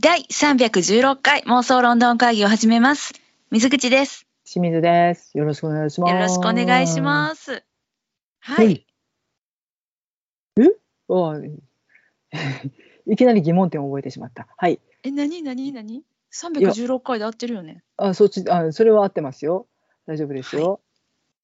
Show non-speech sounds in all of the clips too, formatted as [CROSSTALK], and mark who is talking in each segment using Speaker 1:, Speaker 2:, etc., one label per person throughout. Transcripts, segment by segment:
Speaker 1: 第316回妄想ロンドン会議を始めます。水口です。
Speaker 2: 清水です。よろしくお願いします。
Speaker 1: よろしくお願いします。は
Speaker 2: はい
Speaker 1: い。
Speaker 2: おい [LAUGHS] いきなり疑問点を覚えてしまった。はい。
Speaker 1: え、なになになに ?316 回で合ってるよね。
Speaker 2: あ、そっち、あ、それは合ってますよ。大丈夫ですよ。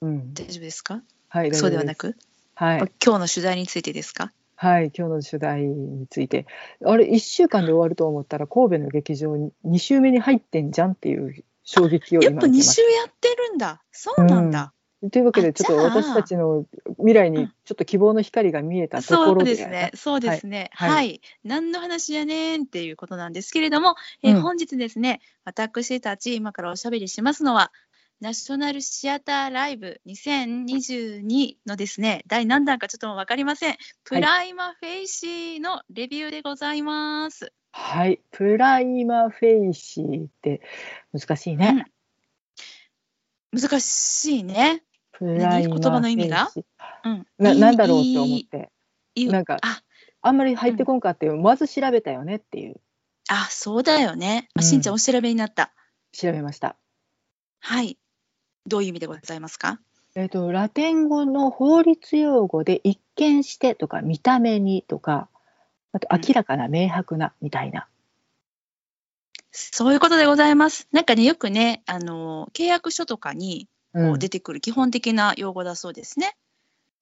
Speaker 2: うん。
Speaker 1: 大丈夫ですか？
Speaker 2: はい。
Speaker 1: そうではな
Speaker 2: く？
Speaker 1: く、
Speaker 2: はい。
Speaker 1: 今日の取材についてですか？
Speaker 2: はい。今日の取材について。あれ、一週間で終わると思ったら、神戸の劇場に2週目に入ってんじゃんっていう衝撃を
Speaker 1: やっぱ2
Speaker 2: 今受けまし
Speaker 1: 週やってるんだ。そうなんだ。
Speaker 2: た。というわけで、
Speaker 1: あ
Speaker 2: ちょっと私たちの未来にちょっと希望の光が見えたと
Speaker 1: そう
Speaker 2: ころで。
Speaker 1: ですね。そうですね。
Speaker 2: はい
Speaker 1: はい。何の話やねんっていうことなんですけれども、えー
Speaker 2: うん
Speaker 1: 本日ですね、私たち今からおしゃべりしますのは、ナショナルシアターライブ2022のですね、第何弾かちょっとわかりません。プライマフェイシーのレビューでございます。
Speaker 2: はい。プライマフェイシーって難しいね。
Speaker 1: 難しいね。
Speaker 2: プライマ
Speaker 1: 言葉の意味が？
Speaker 2: フェイシ
Speaker 1: うん。
Speaker 2: ーない
Speaker 1: い
Speaker 2: なんだろうって思って、
Speaker 1: いい
Speaker 2: なんか
Speaker 1: あ、
Speaker 2: あんまり入ってこんかって、まず調べたよねっていう、
Speaker 1: あ、そうだよね。しんちゃんお調べになった。
Speaker 2: 調べました。
Speaker 1: はい。どういう意味でございますか？
Speaker 2: えっ、と、ラテン語の法律用語で一見してとか見た目にとか、あと
Speaker 1: うん
Speaker 2: 明らかな明白なみたいな。
Speaker 1: そういうことでございます。なんかね、よくね、あの契約書とかにこ
Speaker 2: う
Speaker 1: うん出てくる基本的な用語だそうですね。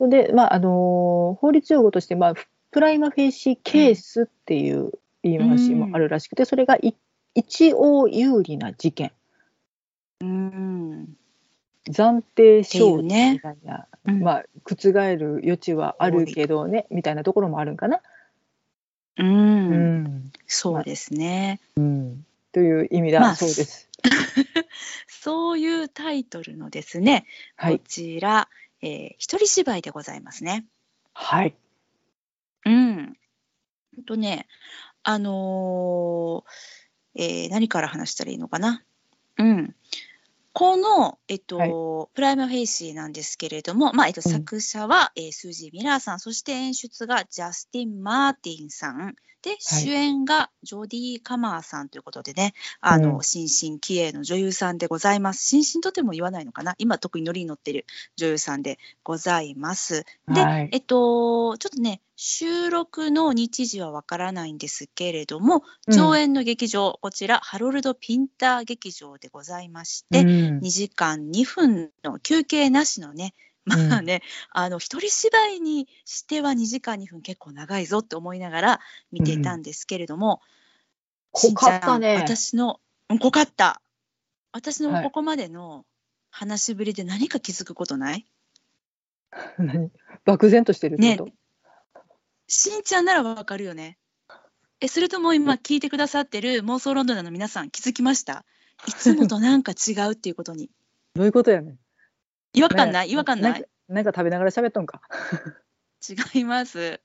Speaker 2: で、まあ、あのー法律用語として、まあ、プライマフェイシーケースっていう言い回しもあるらしくて、それがい一応有利な事件。
Speaker 1: うん。
Speaker 2: 暫定勝利
Speaker 1: ね
Speaker 2: みたいな、
Speaker 1: うん
Speaker 2: まあ覆る余地はあるけどねみたいなところもあるんかな。
Speaker 1: うん。
Speaker 2: ん
Speaker 1: そうですね。
Speaker 2: という意味だ
Speaker 1: まあ
Speaker 2: そうです。[LAUGHS]
Speaker 1: そういうタイトルのですね、こ
Speaker 2: はい
Speaker 1: ちら、えー一人芝居でございますね。
Speaker 2: はい
Speaker 1: うんとね、あのーえー何から話したらいいのかな。うん。この、えっと、プライマフェイシーなんですけれども、まあ、えっと、
Speaker 2: うん。
Speaker 1: 作者は、えースージー・ミラーさん、そして演出がジャスティン・マーティンさん、で、主演がジョディ・カマーさんということでね、あの、
Speaker 2: うん。
Speaker 1: 新進気鋭の女優さんでございます。新進とても言わないのかな？今、特にノリに乗ってる女優さんでございます。で、
Speaker 2: はい。
Speaker 1: えっと、ちょっとね、収録の日時はわからないんですけれども、
Speaker 2: うん。
Speaker 1: 上演の劇場、こちら、ハロルド・ピンター劇場でございまして、
Speaker 2: うん。
Speaker 1: 2時間2分の休憩なしのね、まあね、あの、一人芝居にしては2時間2分結構長いぞって思いながら見ていたんですけれども、
Speaker 2: 濃かったね。
Speaker 1: 私の、うん濃かった。私
Speaker 2: はい。
Speaker 1: のここまでの話しぶりで何か気づくことない、[LAUGHS]
Speaker 2: 何？漠然としてるってこと、
Speaker 1: しんちゃんならわかるよね。え、それとも今聞いてくださってる妄想ロンドンの皆さん気づきました？いつもとなんか違うっていうことに。
Speaker 2: どういうことやねん。
Speaker 1: 違和感ない？違和感ない？
Speaker 2: なんか食べながら喋っとんか。
Speaker 1: 違います。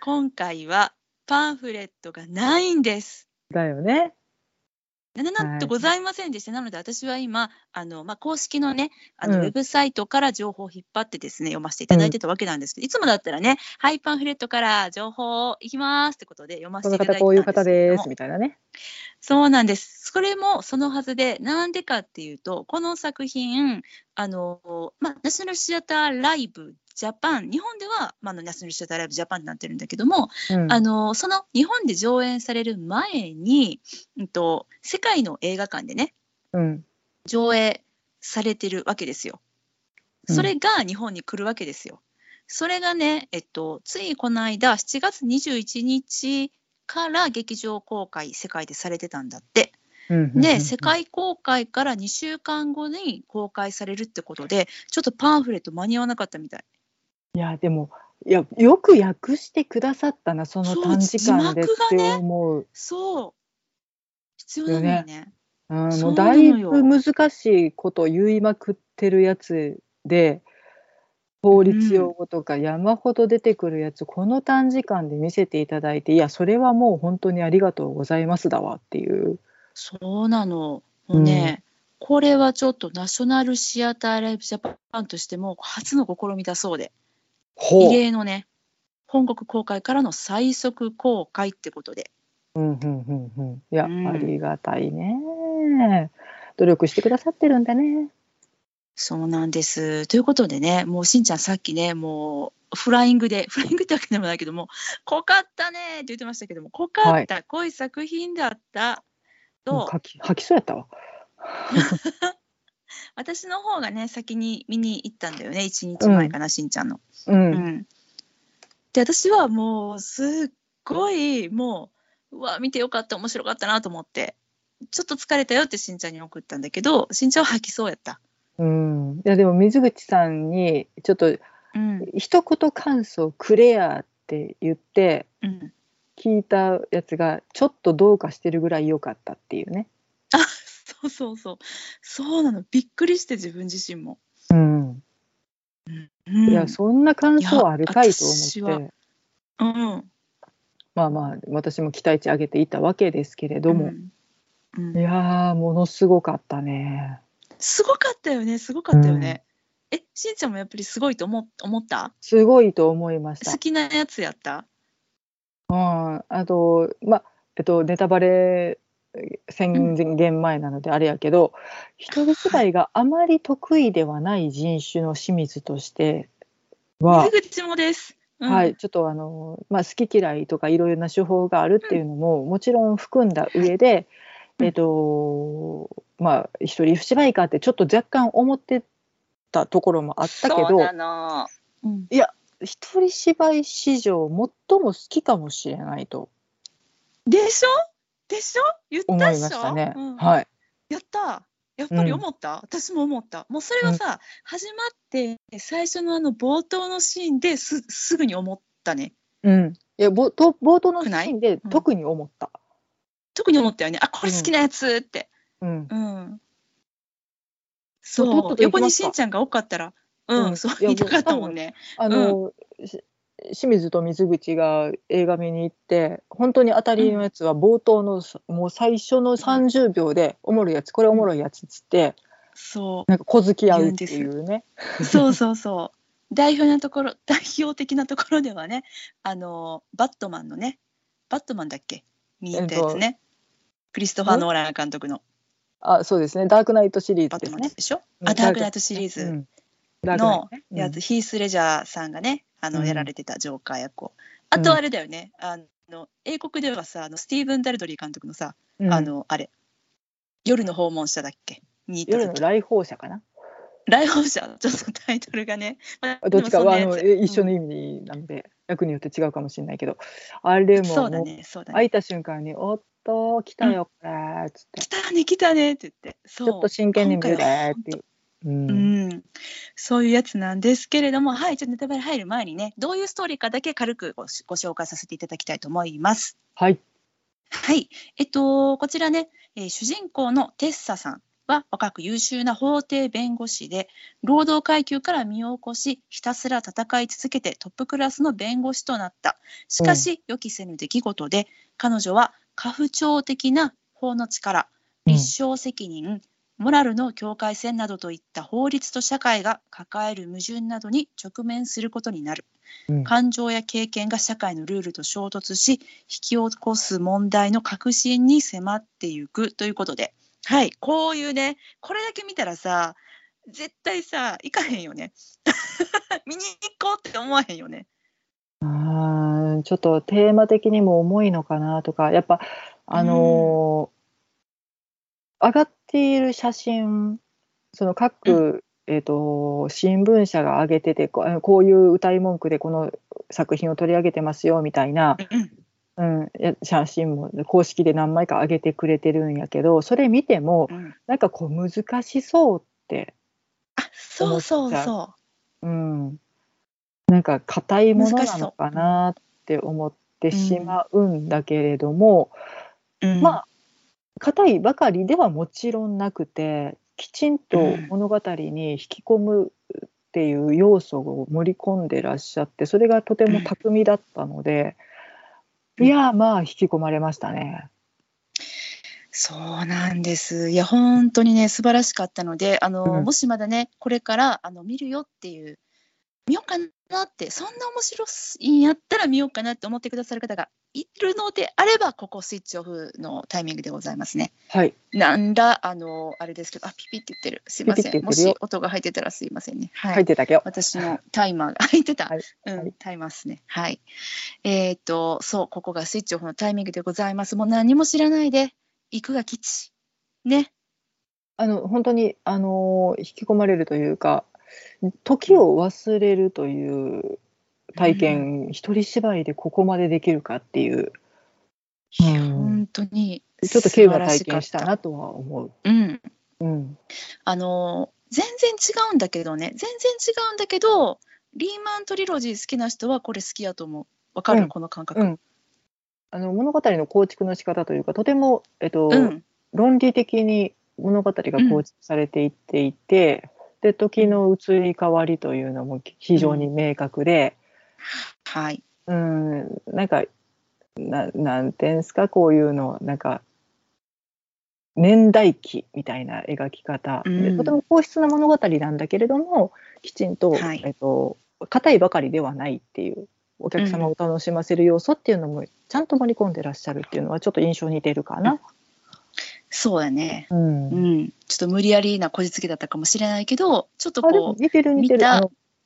Speaker 1: 今回はパンフレットがないんです。
Speaker 2: だよね。
Speaker 1: なななんと
Speaker 2: はい
Speaker 1: ございませんでした。なので私は今、あのまあ、公式のね、あの
Speaker 2: うん
Speaker 1: ウェブサイトから情報を引っ張ってですね、読ませていただいてたわけなんですけど、いつもだったらね、はい、パンフレットから情報いきますってことで読ませていただいて
Speaker 2: 方こういう方
Speaker 1: です
Speaker 2: みたいなね。
Speaker 1: そうなんです。それもそのはずで、なんでかっていうと、この作品、あの、まあ、ナショナルシアターライブジャパン、日本では、まあ、あのナショナルシアターライブジャパンになってるんだけども、
Speaker 2: うん
Speaker 1: あの、その日本で上演される前に、うんと、世界の映画館でね、
Speaker 2: うん
Speaker 1: 上映されてるわけですよ。
Speaker 2: うん
Speaker 1: それが日本に来るわけですよ。それがね、えっと、ついこの間、7月21日から劇場公開、世界でされてたんだって。で、世界公開から2週間後に公開されるってことで、ちょっとパンフレット間に合わなかったみたい。
Speaker 2: いやでもいやよく訳してくださったなその短時間でって思う。
Speaker 1: そう。必要なのにね。
Speaker 2: うんだいぶ難しいことを言いまくってるやつで法律用語とか山ほど出てくるやつ、この短時間で見せていただいていやそれはもう本当にありがとうございますだわっていう。
Speaker 1: そうなの。もうね、これはちょっとナショナルシアターライブジャパンとしても初の試みだそうで、異例のね、本国公開からの最速公開ってことで。
Speaker 2: うんうんうんうん。いや、
Speaker 1: うん
Speaker 2: ありがたいね。努力してくださってるんだね。
Speaker 1: そうなんです。ということでね、もうしんちゃんさっきね、もうフライングで、フライングってわけでもないけども、濃かったねって言ってましたけども、濃かった、濃い作品だったと、
Speaker 2: もう書き吐きそうやったわ。[LAUGHS]
Speaker 1: 私の方がね、先に見に行ったんだよね、1日前かな、しんちゃんの。
Speaker 2: う。
Speaker 1: うんん。で、私はもう、すっごい、もう、うわ、見てよかった、面白かったなと思って、ちょっと疲れたよってしんちゃんに送ったんだけど、しんちゃんは吐きそうやった。
Speaker 2: うん。いや、でも水口さんに、ちょっと
Speaker 1: うん。
Speaker 2: 一言感想くれやって言って、
Speaker 1: うん。
Speaker 2: 聞いたやつが、ちょっとどうかしてるぐらい良かったっていうね。
Speaker 1: あ、そうそうそう。そうなの。びっくりして、自分自身も。
Speaker 2: うん。
Speaker 1: うん、
Speaker 2: いや、そんな感想あるかいと思って。
Speaker 1: うん。
Speaker 2: まあまあ、私も期待値上げていたわけですけれども。
Speaker 1: うんうん
Speaker 2: いやー、ものすごかったね。
Speaker 1: すごかったよね。すごかったよね。え、しんちゃんもやっぱりすごいと思思った？
Speaker 2: すごいと思いました
Speaker 1: 好。きなやつやった？
Speaker 2: うん、あと、まあ、えっと、ネタバレ宣言前なのであれやけど、一人芝居があまり得意ではない人種の清水としては、
Speaker 1: 水口もです。うん。
Speaker 2: はい、ちょっとあの、まあ、好き嫌いとかいろいろな手法があるっていうのももちろん含んだ上で、
Speaker 1: うん。
Speaker 2: えっと、まあ、一人芝居かってちょっと若干思ってたところもあったけど
Speaker 1: そうな、の。うん。
Speaker 2: 一人芝居史上最も好きかもしれないと。
Speaker 1: でしょ？でしょ？言ったでしょ？
Speaker 2: ね。
Speaker 1: うん。
Speaker 2: はい。
Speaker 1: やった。やっぱり思った、私も思った。もうそれはさ、始まって最初のあの冒頭のシーンですすぐに思ったね。
Speaker 2: うん。いや、冒頭冒頭のシ
Speaker 1: くない？
Speaker 2: ーンで
Speaker 1: うん。
Speaker 2: 特に思った。
Speaker 1: 特に思ったよね。あこれ好きなやつって。
Speaker 2: うん。
Speaker 1: うん。そう。横にしんちゃんが多かったらうん、そう言いたかったもん。ね
Speaker 2: あの、し清水と水口が映画見に行って本当に当たりのやつは冒頭のさもう最初の30秒でおもろいやつこれおもろいやつっつって
Speaker 1: そ
Speaker 2: なんか小突き合うっていうね。
Speaker 1: うそうそうそう。[LAUGHS] 代表なところ代表的なところではねあのバットマンのねバットマンだっけ？見に行ったやつね、クリストファー・ノーラン監督の。
Speaker 2: あそうですね。ダークナイトシリー
Speaker 1: バット
Speaker 2: ズですね。
Speaker 1: マンでしょ、
Speaker 2: うん。
Speaker 1: あダークナイトシリーズ。
Speaker 2: うん。ダークナイ
Speaker 1: の
Speaker 2: トね。
Speaker 1: やつ、ヒース・レジャーさんがねあの、
Speaker 2: うん。
Speaker 1: やられてたジョーカー役を。あとあれだよね、あの英国ではさあのスティーブン・ダルドリー監督のさ、
Speaker 2: うん。
Speaker 1: あのあれ。夜の訪問者だっけ？に
Speaker 2: 夜の来訪者かな？
Speaker 1: 来訪者？[LAUGHS] ちょっとタイトルがね、まあ
Speaker 2: どっちかはあの一緒の意味なので、役によって違うかもしれないけど。あれも
Speaker 1: そうだねそうだね。
Speaker 2: 開いた瞬間に「おっと来たよこれ」っつって。
Speaker 1: 来たね来たねって言って。
Speaker 2: ちょっと真剣に見る
Speaker 1: 今回は
Speaker 2: ねって。うん
Speaker 1: うん、そういうやつなんですけれども、はい、ちょっとネタバレ入る前にね、どういうストーリーかだけ軽くごご紹介させていただきたいと思います。
Speaker 2: はい。
Speaker 1: はい、えっと、こちらね、えー主人公のテッサさんは若く優秀な法廷弁護士で、労働階級から身を起こし、ひたすら戦い続けてトップクラスの弁護士となった。しかし、予期せぬ出来事で、彼女は過不調的な法の力、
Speaker 2: うん
Speaker 1: 立証責任、モラルの境界線などといった法律と社会が抱える矛盾などに直面することになる。
Speaker 2: うん。
Speaker 1: 感情や経験が社会のルールと衝突し引き起こす問題の核心に迫っていくということで。はい。こういうねこれだけ見たらさ絶対さ行かへんよね。[LAUGHS] 見に行こうって思わへんよね。
Speaker 2: あーちょっとテーマ的にも重いのかなとかやっぱあのー上がっている写真その各、えー、と新聞社が上げててこうこういう歌い文句でこの作品を取り上げてますよみたいな、
Speaker 1: うん
Speaker 2: うん、や写真も公式で何枚か上げてくれてるんやけどそれ見ても
Speaker 1: うん。
Speaker 2: なんかこう難しそうって、
Speaker 1: あそうそうそ
Speaker 2: う。ん、なんか硬いものなのかなって思ってしまうんだけれども、
Speaker 1: う、うん、
Speaker 2: まあ硬いばかりではもちろんなくてきちんと
Speaker 1: うん
Speaker 2: 物語に引き込むっていう要素を盛り込んでらっしゃってそれがとても巧みだったので、
Speaker 1: うん
Speaker 2: いやまあ引き込まれましたね。
Speaker 1: そうなんです。いや、本当にね、素晴らしかったので、あの、
Speaker 2: うん
Speaker 1: もしまだね、これからあの見るよっていう見ようかなってそんな面白いんやったら見ようかなって思ってくださる方がいるのであればここスイッチオフのタイミングでございますね。
Speaker 2: はい。
Speaker 1: なんだあのあれですけどあピピって言ってるすいませんもし音が入ってたらすいませんね。はい
Speaker 2: 入ってたけど。
Speaker 1: 私のタイマーが [LAUGHS] 入ってた。
Speaker 2: はい
Speaker 1: うん、
Speaker 2: はい
Speaker 1: タイマーですね。はい。えっ、と、そう、ここがスイッチオフのタイミングでございます。もう何も知らないで、行くが吉。ね。
Speaker 2: あの本当にあの引き込まれるというか時を忘れるという体験、一人芝居でここまでできるかっていう、うん
Speaker 1: 本当に。
Speaker 2: ちょっと軽は体験したなとは思う。
Speaker 1: うん。
Speaker 2: うん、
Speaker 1: あの、全然違うんだけどね、全然違うんだけど、リーマントリロジー好きな人はこれ好きやと思う。わかる、
Speaker 2: うん
Speaker 1: この感覚。
Speaker 2: うんあの物語の構築の仕方というかとても、えっと
Speaker 1: うん。
Speaker 2: 論理的に物語が構築されていっていて、で時の移り変わりというのも非常に明確で、
Speaker 1: はい。
Speaker 2: うん、なんかななんていうんですかこういうのなんか年代記みたいな描き方、で
Speaker 1: うん
Speaker 2: とても硬質な物語なんだけれどもきちんと、
Speaker 1: はい
Speaker 2: えっと硬いばかりではないっていうお客様を楽しませる要素っていうのもちゃんと盛り込んでらっしゃるっていうのはちょっと印象似てるかな。
Speaker 1: そうだね。
Speaker 2: うん。
Speaker 1: うん。ちょっと無理やりなこじつけだったかもしれないけど、ちょっとこう、
Speaker 2: 似てる似てる。あ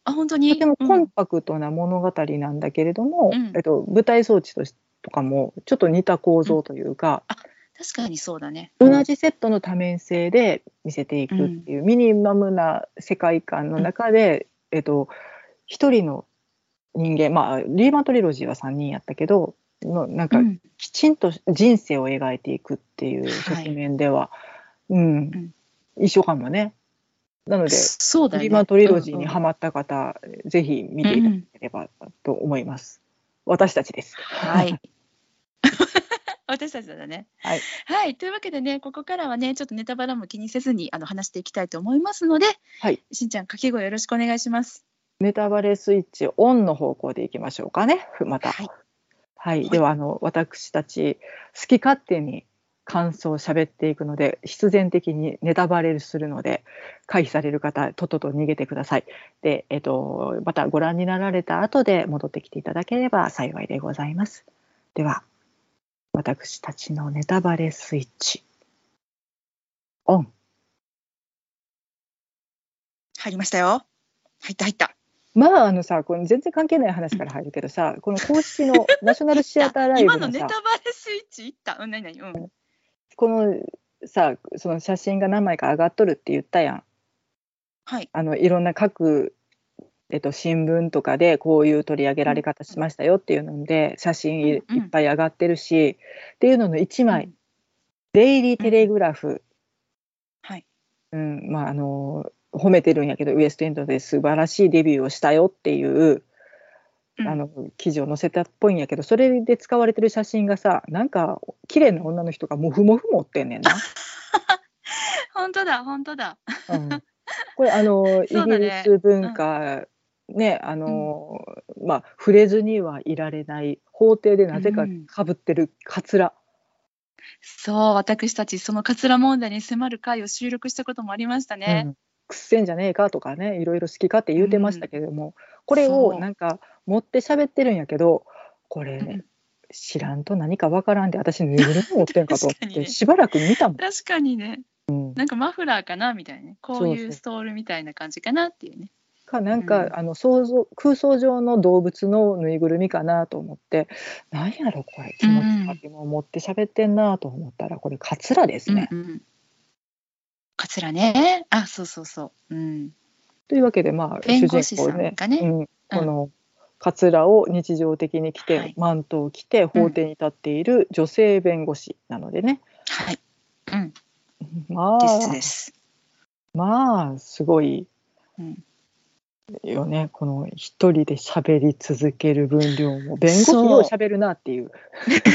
Speaker 1: 本当に？
Speaker 2: とてもコ
Speaker 1: うん。
Speaker 2: ンパクトな物語なんだけれども、
Speaker 1: うん。
Speaker 2: えっと、舞台装置としとかもちょっと似た構造というか、
Speaker 1: 確かにそうだね。
Speaker 2: 同じセットの多面性で見せていくっていう、ミニマムな世界観の中で、えっと一人の人間まあリーマントリロジーは3人やったけどのなんか
Speaker 1: うん
Speaker 2: きちんと人生を描いていくっていう
Speaker 1: はい
Speaker 2: 側面では、うん一緒かもね。なので、
Speaker 1: そうだね。
Speaker 2: リーマントリロジーに
Speaker 1: うん
Speaker 2: ハマった方、ぜひ見ていただければと思います。私たちです。
Speaker 1: はい。[LAUGHS] 私たちだね。
Speaker 2: はい。
Speaker 1: はい。というわけでね、ここからはね、ちょっとネタバラも気にせずにあの話していきたいと思いますので、
Speaker 2: はい。
Speaker 1: しんちゃん、掛け声よろしくお願いします。
Speaker 2: ネタバレスイッチオンの方向でいきましょうかね。また。
Speaker 1: はい。
Speaker 2: はい、
Speaker 1: い
Speaker 2: ではあの私たち好き勝手に感想を喋っていくので必然的にネタバレするので回避される方とっとと逃げてください。で、えっと、またご覧になられた後で戻ってきていただければ幸いでございます。では私たちのネタバレスイッチオン。
Speaker 1: 入りましたよ。入った入った。
Speaker 2: まああのさこの全然関係ない話から入るけどさこの公式の [LAUGHS] ナショナルシアターライブ
Speaker 1: 今の
Speaker 2: のさ
Speaker 1: ネタバレスイッチいった？うん、何何？うん。
Speaker 2: このさその写真が何枚か上がっとるって言ったやん。
Speaker 1: はい。
Speaker 2: あのいろんな各、えっと、新聞とかでこういう取り上げられ方しましたよっていうので写真い,、
Speaker 1: うんうん
Speaker 2: っぱい上がってるしっていうのの1枚、
Speaker 1: うん
Speaker 2: デイリー・テレグラフ、
Speaker 1: はい。
Speaker 2: うんまあ、あの褒めてるんやけどウエストエンドで素晴らしいデビューをしたよっていう、
Speaker 1: うん。
Speaker 2: あの記事を載せたっぽいんやけどそれで使われてる写真がさなんか綺麗な女の人がモフモフ持ってんねんな。[LAUGHS]
Speaker 1: 本当だ、本当だ。
Speaker 2: うん。これあの、[LAUGHS] イギリス文化、ねあの、まあ触れずにはいられない法廷でなぜか
Speaker 1: うん。
Speaker 2: かぶってるカツラ、
Speaker 1: そう、私たちそのカツラ問題に迫る回を収録したこともありました
Speaker 2: う
Speaker 1: ね。
Speaker 2: んくっせんじゃねえかとかねいろいろ好き勝手言うてましたけれども、これ
Speaker 1: そう
Speaker 2: をなんか持って喋ってるんやけどこれ、
Speaker 1: うん
Speaker 2: 知らんと何かわからんで私ぬいぐるみ持ってんかと思って [LAUGHS] しばらく見たもん。
Speaker 1: 確かにね、
Speaker 2: うん
Speaker 1: なんかマフラーかなみたいなね。こういうストールみたいな感じかなっていうね。
Speaker 2: かなんか、
Speaker 1: うん
Speaker 2: あの想像空想上の動物のぬいぐるみかなと思ってなんやろこれ気持ち悪いもん持って喋ってんなと思ったらこれカツラですね。
Speaker 1: うんうん。カツラね。あ、そうそうそう。うん。
Speaker 2: というわけでまあ主人公
Speaker 1: がね
Speaker 2: うん、このカツラを日常的に着て、
Speaker 1: はい
Speaker 2: マントを着て法廷に立っている女性弁護士なのでね、
Speaker 1: はい。うん。
Speaker 2: ま
Speaker 1: です
Speaker 2: あ
Speaker 1: です。
Speaker 2: まあすごい
Speaker 1: うん。
Speaker 2: よね。この一人で喋り続ける分量も。弁護士喋るなっていう。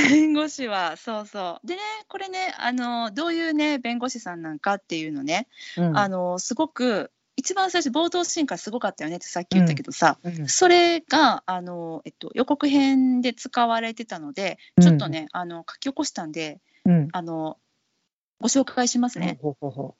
Speaker 1: 弁護士はそうそう。でねこれねあのどういうね弁護士さんなんかっていうのね、
Speaker 2: うん。
Speaker 1: あのすごく一番最初冒頭シーンからすごかったよねってさっき言ったけどさ、
Speaker 2: うん。
Speaker 1: それがあの、えっと、予告編で使われてたのでちょっとね、あの書き起こしたんで
Speaker 2: うん。
Speaker 1: あのご紹介しますね。
Speaker 2: ほうほうほ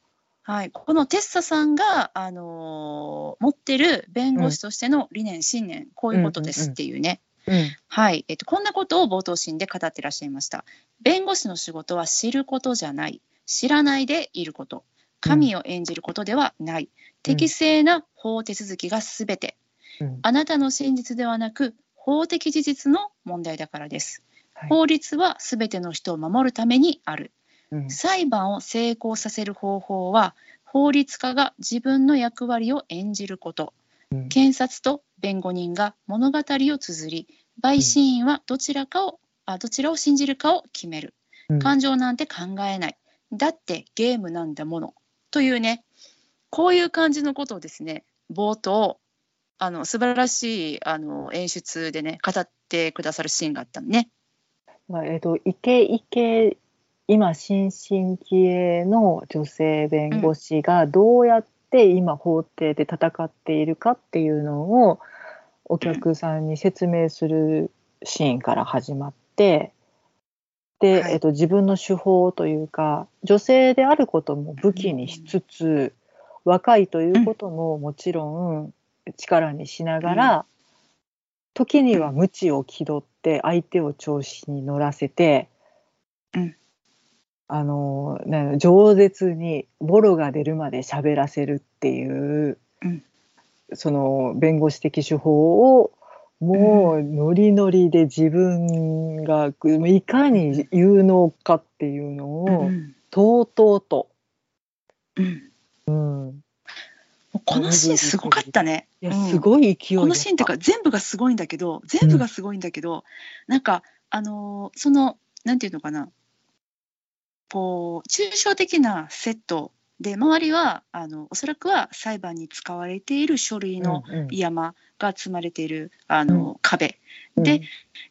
Speaker 1: はい、このテッサさんが、あのー持ってる弁護士としての理念、信念こういうことですっていうね、
Speaker 2: うん
Speaker 1: はい。えっと、こんなことを冒頭シーンで語ってらっしゃいました。弁護士の仕事は知ることじゃない、知らないでいること、神を演じることではない、適正な法手続きがすべて、
Speaker 2: うん。
Speaker 1: あなたの真実ではなく、法的事実の問題だからです。
Speaker 2: はい。
Speaker 1: 法律はすべての人を守るためにある。
Speaker 2: うん
Speaker 1: 裁判を成功させる方法は、法律家が自分の役割を演じること。
Speaker 2: うん
Speaker 1: 検察と弁護人が物語を綴り、陪審員はどちらかを、あどちらを信じるかを決める。
Speaker 2: うん
Speaker 1: 感情なんて考えない。だってゲームなんだもの。というね、こういう感じのことをですね、冒頭、あの素晴らしいあの演出でね、語ってくださるシーンがあったのね。
Speaker 2: まあえっとイケイケ今新進気鋭の女性弁護士がどうやって今法廷で戦っているかっていうのをお客さんに説明するシーンから始まってで、
Speaker 1: はい。
Speaker 2: えっと、自分の手法というか女性であることも武器にしつつ若いということももちろん力にしながら、時には無を気取って相手を調子に乗らせて、
Speaker 1: うん
Speaker 2: あのね饒舌にボロが出るまで喋らせるっていう、
Speaker 1: うん
Speaker 2: その弁護士的手法をもうノリノリで自分がいかに有能かっていうのをとうとうと、
Speaker 1: うん、このシーンすごかったね。
Speaker 2: いやすごい勢い
Speaker 1: このシーンっていうか全部がすごいん。だけど全部がすごいん。だけど、なん。かあのーそのなん。ていうのかなこう抽象的なセットで周りはあのおそらくは裁判に使われている書類の
Speaker 2: うんうん。
Speaker 1: 山が積まれているあの、
Speaker 2: う
Speaker 1: 壁。
Speaker 2: うん。
Speaker 1: で、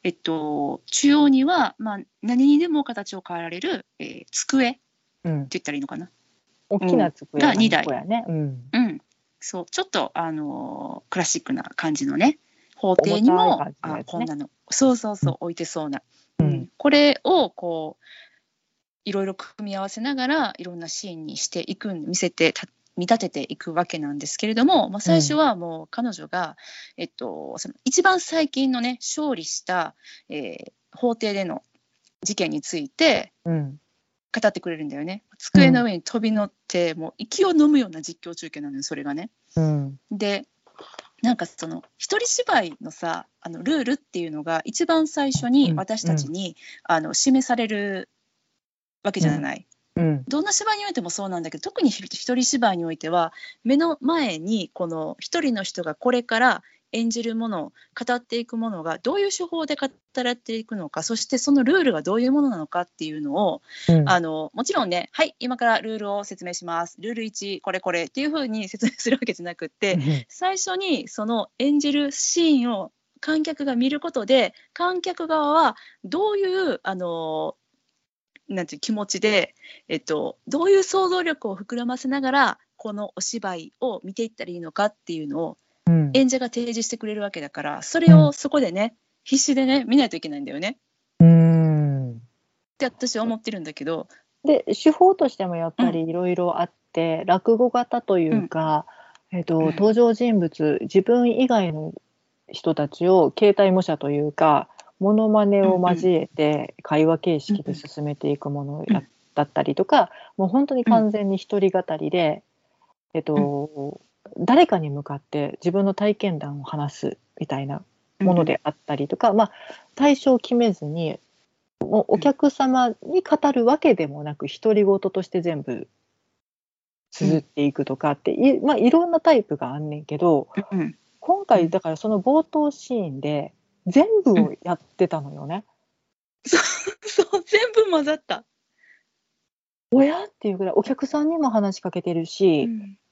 Speaker 1: えっと、中央には、まあ、何にでも形を変えられる、えー机って
Speaker 2: うん、
Speaker 1: 言ったらいいのかな。
Speaker 2: 大きな机
Speaker 1: が二台。
Speaker 2: こやね、うん、
Speaker 1: うん、そうちょっとあのークラシックな感じのね法廷に
Speaker 2: 重
Speaker 1: も、
Speaker 2: ね。
Speaker 1: あこんなのそうそうそう、置いてそうな、
Speaker 2: う
Speaker 1: うんん、これをこういろいろ組み合わせながらいろんなシーンにしていく見せてた見立てていくわけなんですけれども、まあ、最初はもう彼女が、えっと、その一番最近のね勝利した、えー法廷での事件について
Speaker 2: うん、
Speaker 1: 語ってくれるんだよね。机の上に飛び乗って、もう息を飲むような実況中継なのよそれがね。
Speaker 2: うん、
Speaker 1: でなんかその一人芝居のさあのルールっていうのが一番最初に
Speaker 2: うん。
Speaker 1: 私たちに、あの示されるわけじゃない、
Speaker 2: うん、
Speaker 1: どんな芝居においてもそうなんだけど特に一人芝居においては目の前にこの一人の人がこれから演じるもの語っていくものがどういう手法で語られていくのかそしてそのルールがどういうものなのかっていうのを
Speaker 2: うん、
Speaker 1: あのもちろんねはい今からルールを説明します。ルール1これこれっていうふうに説明するわけじゃなくって、最初にその演じるシーンを観客が見ることで観客側はどういうあのなんていう気持ちで、えっと、どういう想像力を膨らませながらこのお芝居を見ていったらいいのかっていうのを
Speaker 2: うん、
Speaker 1: 演者が提示してくれるわけだからそれをそこでね、必死でね見ないといけないんだよね。
Speaker 2: うん。
Speaker 1: って私は思ってるんだけど、
Speaker 2: で手法としてもやっぱりいろいろあって、落語型というか、えっと
Speaker 1: うん。
Speaker 2: 登場人物自分以外の人たちを形態模写というかモノマネを交えて会話形式で進めていくものやだったりとか、もう本当に完全に一人語りで、えっと誰かに向かって自分の体験談を話すみたいなものであったりとか、まあ対象を決めずにもうお客様に語るわけでもなく独り言として全部綴っていくとかって、いまあ、いろんなタイプがあんねんけど今回だからその冒頭シーンで全部をやってたのよね。
Speaker 1: そう全部混ざった。
Speaker 2: おや？っていうぐらいお客さんにも話しかけてるし、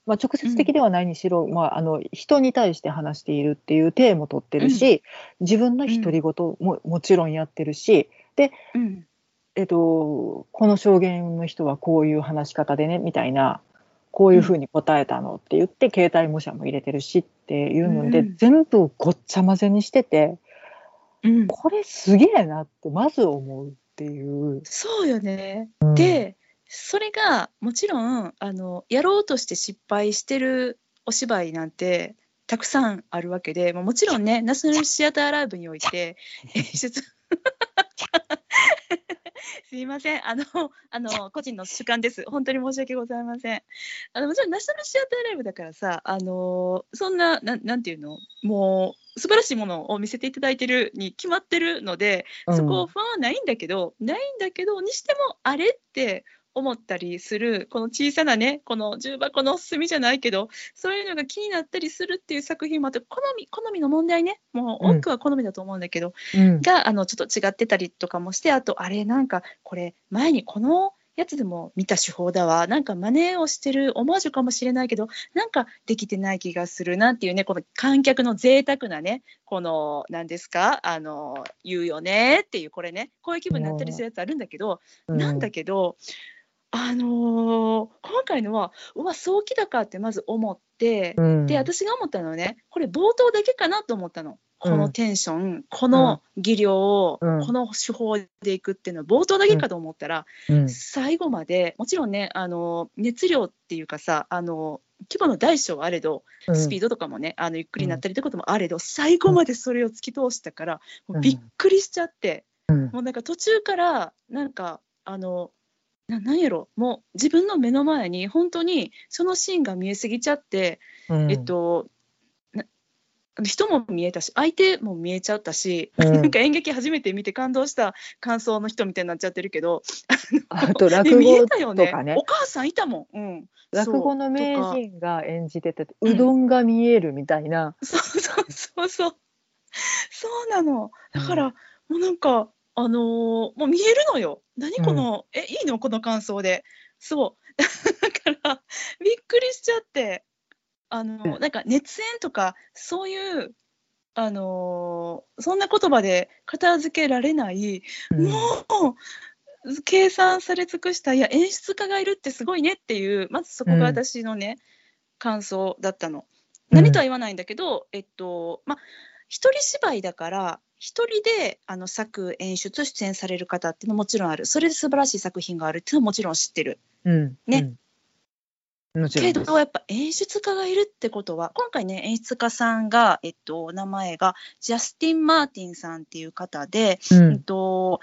Speaker 2: まあ、直接的ではないにしろ、まあ、あの人に対して話しているっていう体も取ってるし、自分の独り言ももちろんやってるし、
Speaker 1: うん。
Speaker 2: えっと、この証言の人はこういう話し方でねみたいなこういうふうに答えたのって言って、携帯模写も入れてるしっていうので、
Speaker 1: うん。
Speaker 2: 全部ごっちゃ混ぜにしてて
Speaker 1: うん、
Speaker 2: これすげえなってまず思うっていう。
Speaker 1: そうよね。
Speaker 2: うん、
Speaker 1: でそれがもちろんあのやろうとして失敗してるお芝居なんてたくさんあるわけで、まあ、もちろんねナショナルシアターライブにおいて [LAUGHS] 演出 [LAUGHS] すいません。あのあの個人の主観です。本当に申し訳ございません。あのもちろんナショナルシアターライブだからさあのそんなななんていうの？もう素晴らしいものを見せていただいてるに決まってるので、そこ不安はないんだけどないんだけどにしてもあれって思ったりするこの小さなねこの重箱の隅じゃないけどそういうのが気になったりするっていう作品もあって好み好みの問題ね。もう多くは好みだと思うんだけど、
Speaker 2: うん。
Speaker 1: があのちょっと違ってたりとかもしてあとあれなんかこれ前にこのやつでも見た手法だわ。なんか真似をしてるオマージュかもしれないけどなんかできてない気がするなっていうねこの観客の贅沢なねこの何ですかあの言うよねっていうこれねこういう気分になったりするやつあるんだけど、なんだけど、あのー今回のはうわ早期だかってまず思って、
Speaker 2: うん。
Speaker 1: で私が思ったのはねこれ冒頭だけかなと思ったの。こ
Speaker 2: うん。
Speaker 1: のテンション、この技量を、
Speaker 2: うん。
Speaker 1: この手法でいくっていうのは冒頭だけかと思ったら、
Speaker 2: うん。
Speaker 1: 最後までもちろんねあの熱量っていうかさあの規模の大小はあれど
Speaker 2: うん。
Speaker 1: スピードとかもね、あのゆっくりになったりってこともあれど、最後までそれを突き通したから、もうびっくりしちゃって、
Speaker 2: うん。
Speaker 1: もうなんか途中からなんかあのななんやろ？もう自分の目の前に本当にそのシーンが見えすぎちゃって、
Speaker 2: うん。
Speaker 1: えっとな人も見えたし相手も見えちゃったし、
Speaker 2: うん。
Speaker 1: なんか演劇初めて見て感動した感想の人みたいになっちゃってるけど
Speaker 2: あと
Speaker 1: で
Speaker 2: 落語
Speaker 1: たよね。
Speaker 2: とかね。
Speaker 1: お母さんいたもん、うん、
Speaker 2: 落語の名人が演じてて
Speaker 1: うん。
Speaker 2: うどんが見えるみたいな、
Speaker 1: そうそうそうそう。そうなの。だから、もうなんか、あのーもう見えるのよ。何この、え、いいの？この感想で。そう。[LAUGHS] だから、びっくりしちゃって、あのーなんか熱演とか、そういう、あのーそんな言葉で片付けられない、
Speaker 2: うん
Speaker 1: もう、計算され尽くした、いや、演出家がいるってすごいねっていう、まずそこが私のね、感想だったの。何とは言わないんだけど、えっと、まあ、一人芝居だから、一人であの作、演出、出演される方っていうのももちろんある。それで素晴らしい作品があるっていうのはもちろん知ってる。
Speaker 2: うん。
Speaker 1: ね。
Speaker 2: うん。
Speaker 1: けど、やっぱ演出家がいるってことは、今回ね、演出家さんが、えっと、名前がジャスティン・マーティンさんっていう方で、
Speaker 2: う
Speaker 1: うん
Speaker 2: ん
Speaker 1: と、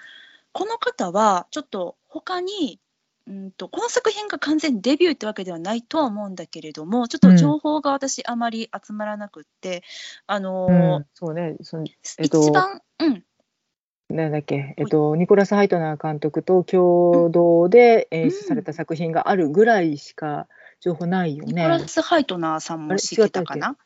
Speaker 1: この方はちょっと他に、うんと、この作品が完全にデビューってわけではないとは思うんだけれども、ちょっと情報が私あまり集まらなくって、あの
Speaker 2: んそうねそのえっと
Speaker 1: 一番、うん、
Speaker 2: なんだっけ、えっと、ニコラス・ハイトナー監督と共同で演出された作品があるぐらいしか情報ないよね。
Speaker 1: ニコラス・ハイトナーさんも知ってたかな？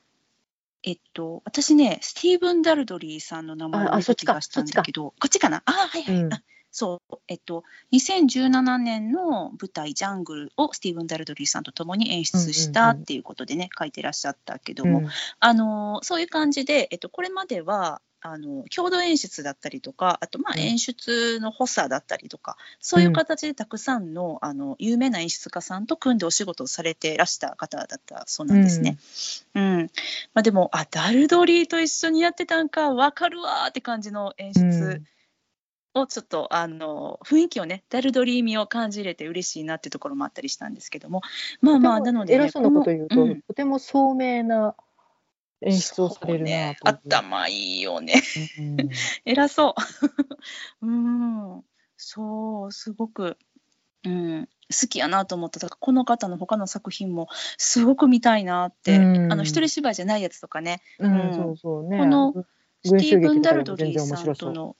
Speaker 1: えっと、私ね、スティーブン・ダルドリーさんの名前を見た
Speaker 2: ああそっちか
Speaker 1: 気がしたんだけど、こっちかな？あはいはい、
Speaker 2: うん。
Speaker 1: あそう、えっと、2017年の舞台、ジャングルをスティーブン・ダルドリーさんと共に演出したっていうことでね、書いてらっしゃったけども、
Speaker 2: うん。
Speaker 1: あのそういう感じで、えっと、これまではあの共同演出だったりとかあとまあ
Speaker 2: うん。
Speaker 1: 演出の補佐だったりとか、そういう形でたくさんのあの有名な演出家さんと組んでお仕事をされてらした方だったそうなんですね。うん。まあ、でもあダルドリーと一緒にやってたんか分かるわーって感じの演出をちょっと、あの雰囲気をねダルドリー味を感じれて嬉しいなっていうところもあったりしたんですけども。まあまあなので、ね、
Speaker 2: 偉そうなこと言うと、
Speaker 1: うん。
Speaker 2: とても聡明な演出をされる
Speaker 1: ね。頭いいよね。
Speaker 2: うん。[LAUGHS]
Speaker 1: 偉そう。[LAUGHS] うん。そうすごく、うん、好きやなと思った。だからこの方の他の作品もすごく見たいなって、
Speaker 2: うん。
Speaker 1: あの一人芝居じゃないやつとかね。
Speaker 2: うん
Speaker 1: うん。
Speaker 2: そうそうね。
Speaker 1: このスティーブン・ダルドリー。さんとの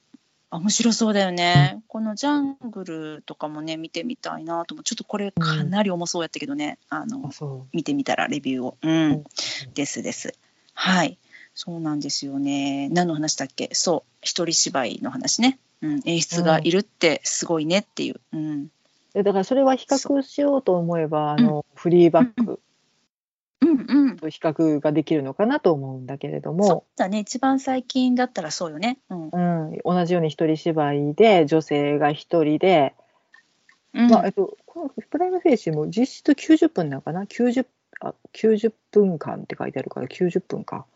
Speaker 1: あ面白そうだよね、このジャングルとかもね見てみたいなと思う。ちょっとこれかなり重そうやったけどね、あの
Speaker 2: あそ
Speaker 1: 見てみたらレビューを、うん。
Speaker 2: うん。
Speaker 1: ですです。はい。そうなんですよね。何の話だっけ？そう。一人芝居の話ね、うん、演出がいるってすごいねっていう、うん。
Speaker 2: だからそれは比較しようと思えばあの、フリーバック
Speaker 1: うんうん。
Speaker 2: と [LAUGHS] 比較ができるのかなと思うんだけれど
Speaker 1: そう
Speaker 2: も、
Speaker 1: だね。一番最近だったらそうよね。うん、
Speaker 2: うん、同じように一人芝居で女性が一人で、
Speaker 1: うん。
Speaker 2: まあえっと、このプライマフェイシーも実質90分なのかな？90, あ90分間って書いてあるから90分か。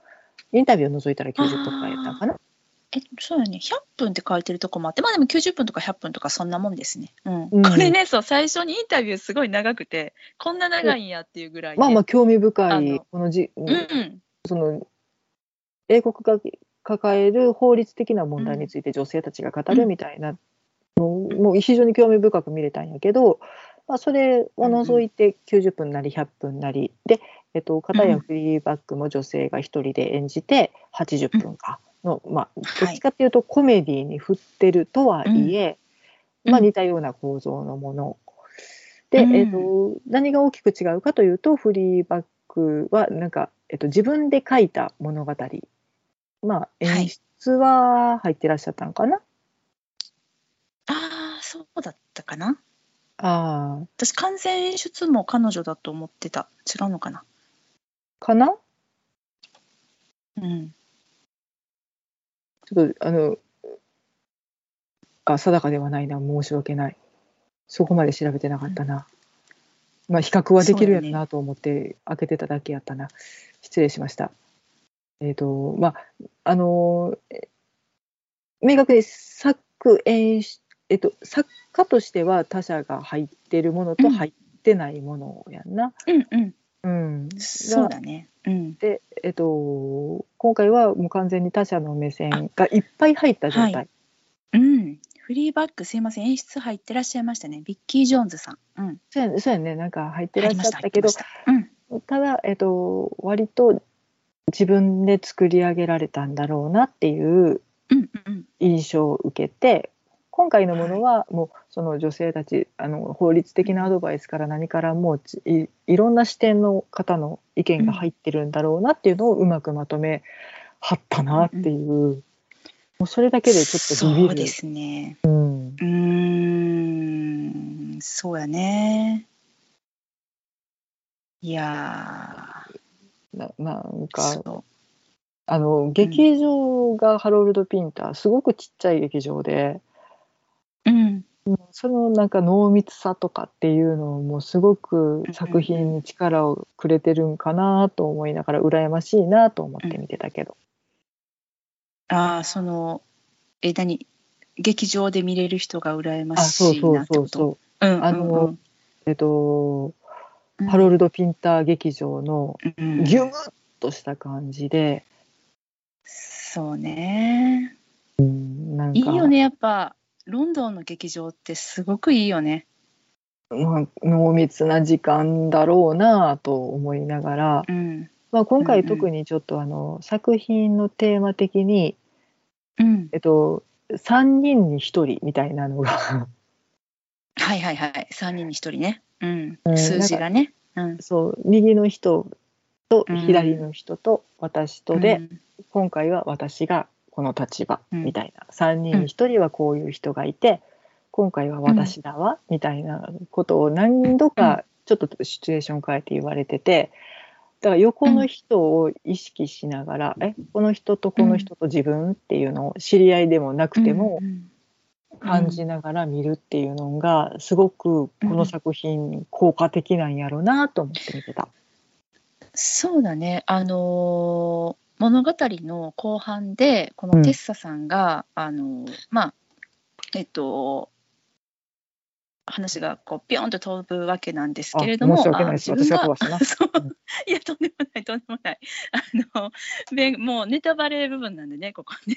Speaker 2: インタビューを除いたら90分間やったのかな？
Speaker 1: えそうよね。100分って書いてるとこもあってまあでも90分とか100分とかそんなもんですね。うん。
Speaker 2: うん。
Speaker 1: これねそう最初にインタビューすごい長くてこんな長いんやっていうぐらいで、
Speaker 2: まあまあ興味深いこのじ、
Speaker 1: うん。
Speaker 2: その英国が抱える法律的な問題について女性たちが語るみたいなのも非常に興味深く見れたんやけど、まあ、それを除いて90分なり100分なりで、えっと、片やフリーバックも女性が一人で演じて80分かの、まあ、どっちかっていうとコメディに振ってるとはいえ、
Speaker 1: うん。
Speaker 2: まあ、似たような構造のもの。で、
Speaker 1: うん。
Speaker 2: えっと、何が大きく違うかというとフリーバックはなんか、えっと、自分で書いた物語。まあ
Speaker 1: はい
Speaker 2: 演出は入ってらっしゃったのかな、
Speaker 1: ああそうだったかな？
Speaker 2: ああ
Speaker 1: 私完全演出も彼女だと思ってた。違うのかな？
Speaker 2: かな？
Speaker 1: うん
Speaker 2: ちょっとあのあ定かではないな申し訳ない。そこまで調べてなかったな、まあ比較はできるやろなと思って開けてただけやったな、失礼しました。えっ、とまああのえ明確に作演出えっと作家としては他者が入ってるものと
Speaker 1: うん。
Speaker 2: 入ってないものやんな、
Speaker 1: うんうん
Speaker 2: うん
Speaker 1: そうだね。うん。
Speaker 2: で、えっと、今回はもう完全に他者の目線がいっぱい入った状態、
Speaker 1: はうん。フリーバックすいません。演出入ってらっしゃいましたね。ビッキー・ジョーンズさん。うん。
Speaker 2: そうやそうやね。なんか入ってらっしゃったけど
Speaker 1: た。うん。
Speaker 2: ただ、えっと、割と自分で作り上げられたんだろうなっていう
Speaker 1: うんうん。
Speaker 2: 印象を受けて今回のものはもうその女性たちあの法律的なアドバイスから何からもうちいいろんな視点の方の意見が入ってるんだろうなっていうのをうまくまとめはったなっていう、もうそれだけでちょっとビビる。
Speaker 1: そうですね。
Speaker 2: うん。
Speaker 1: うーんそうやね。いや
Speaker 2: ななん
Speaker 1: ー
Speaker 2: か
Speaker 1: そ
Speaker 2: あの劇場がハロルド・ピンターすごくちっちゃい劇場で
Speaker 1: ううん。
Speaker 2: そのなんか濃密さとかっていうのもすごく作品に力をくれてるんかなと思いながら羨ましいなと思って見てたけど、
Speaker 1: ああそのえ何？劇場で見れる人が羨ましい
Speaker 2: そう
Speaker 1: なってこと？
Speaker 2: そうそう
Speaker 1: うん
Speaker 2: あのえっと、
Speaker 1: うん。
Speaker 2: ハロルド・ピンター劇場の
Speaker 1: うん。
Speaker 2: ギュムッとした感じで、
Speaker 1: そうね。
Speaker 2: なんか。
Speaker 1: いいよねやっぱロンドンの劇場ってすごくいいよね。
Speaker 2: まあ濃密な時間だろうなと思いながら、
Speaker 1: うん。
Speaker 2: まあ、今
Speaker 1: うんうん
Speaker 2: 回特にちょっとあの、作品のテーマ的に、
Speaker 1: うん。
Speaker 2: えっと、3人に1人みたいなのが
Speaker 1: はいはいはい。3人に1人ね。うん。
Speaker 2: うん
Speaker 1: 数字がね。うん。
Speaker 2: そう右の人と
Speaker 1: うん。
Speaker 2: 左の人と私とで、
Speaker 1: うん。
Speaker 2: 今回は私がこの立場
Speaker 1: うん。
Speaker 2: みたいな、3人に1人はこういう人がいて、今回は私だわ、みたいなことを何度かちょっとシチュエーション変えて言われててだから横の人を意識しながら、えこの人とこの人と自分っていうのを知り合いでもなくても
Speaker 1: うん
Speaker 2: 感じながら見るっていうのがすごくこの作品効果的なんやろうなと思って見てた。
Speaker 1: そうだね。あのー物語の後半でこのテッサさんが、あのーまあえっと話がこうピョンと飛ぶわけなんですけれども
Speaker 2: あ申し訳ないです。
Speaker 1: あ自分
Speaker 2: 私が [LAUGHS]
Speaker 1: いやとんでもないとんでもない。あのべもうネタバレ部分なんでねここね。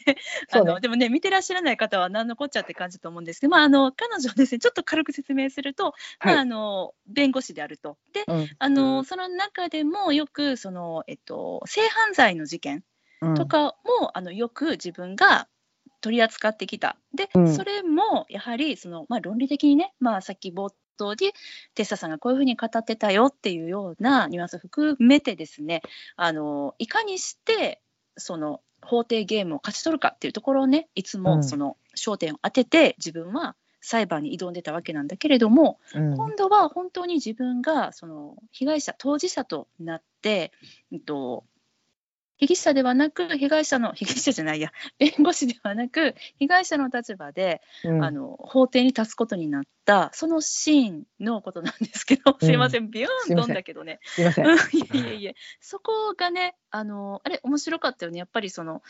Speaker 1: あ
Speaker 2: そうね。
Speaker 1: のでもね見てらっしゃらない方は何のこっちゃって感じだと思うんですけど、まあ、あの彼女はですねちょっと軽く説明すると、まあ、
Speaker 2: はい。
Speaker 1: あの弁護士であると。で
Speaker 2: うん。
Speaker 1: あのその中でもよくその、えっと、性犯罪の事件
Speaker 2: うん。
Speaker 1: とかも、あのよく自分が取り扱ってきた。で、
Speaker 2: うん。
Speaker 1: それもやはりその、まあ、論理的にね、まあ、さっき冒頭でテッサさんがこういうふうに語ってたよっていうようなニュアンスを含めてですねあのいかにしてその法廷ゲームを勝ち取るかっていうところをねいつ
Speaker 2: うん。
Speaker 1: もその焦点を当てて自分は裁判に挑んでたわけなんだけれども、
Speaker 2: うん。
Speaker 1: 今度は本当に自分がその被害者当事者となって、うんと、被疑者ではなく被害者の被疑者じゃないや。[LAUGHS] 弁護士ではなく被害者の立場で、
Speaker 2: うん。
Speaker 1: あの法廷に立つことになったそのシーンのことなんですけど、
Speaker 2: うん。
Speaker 1: すいません。ビューン飛んだけどね。
Speaker 2: すいません。
Speaker 1: うん。い。えいえいえ。そこがねあのあれ面白かったよね。やっぱりその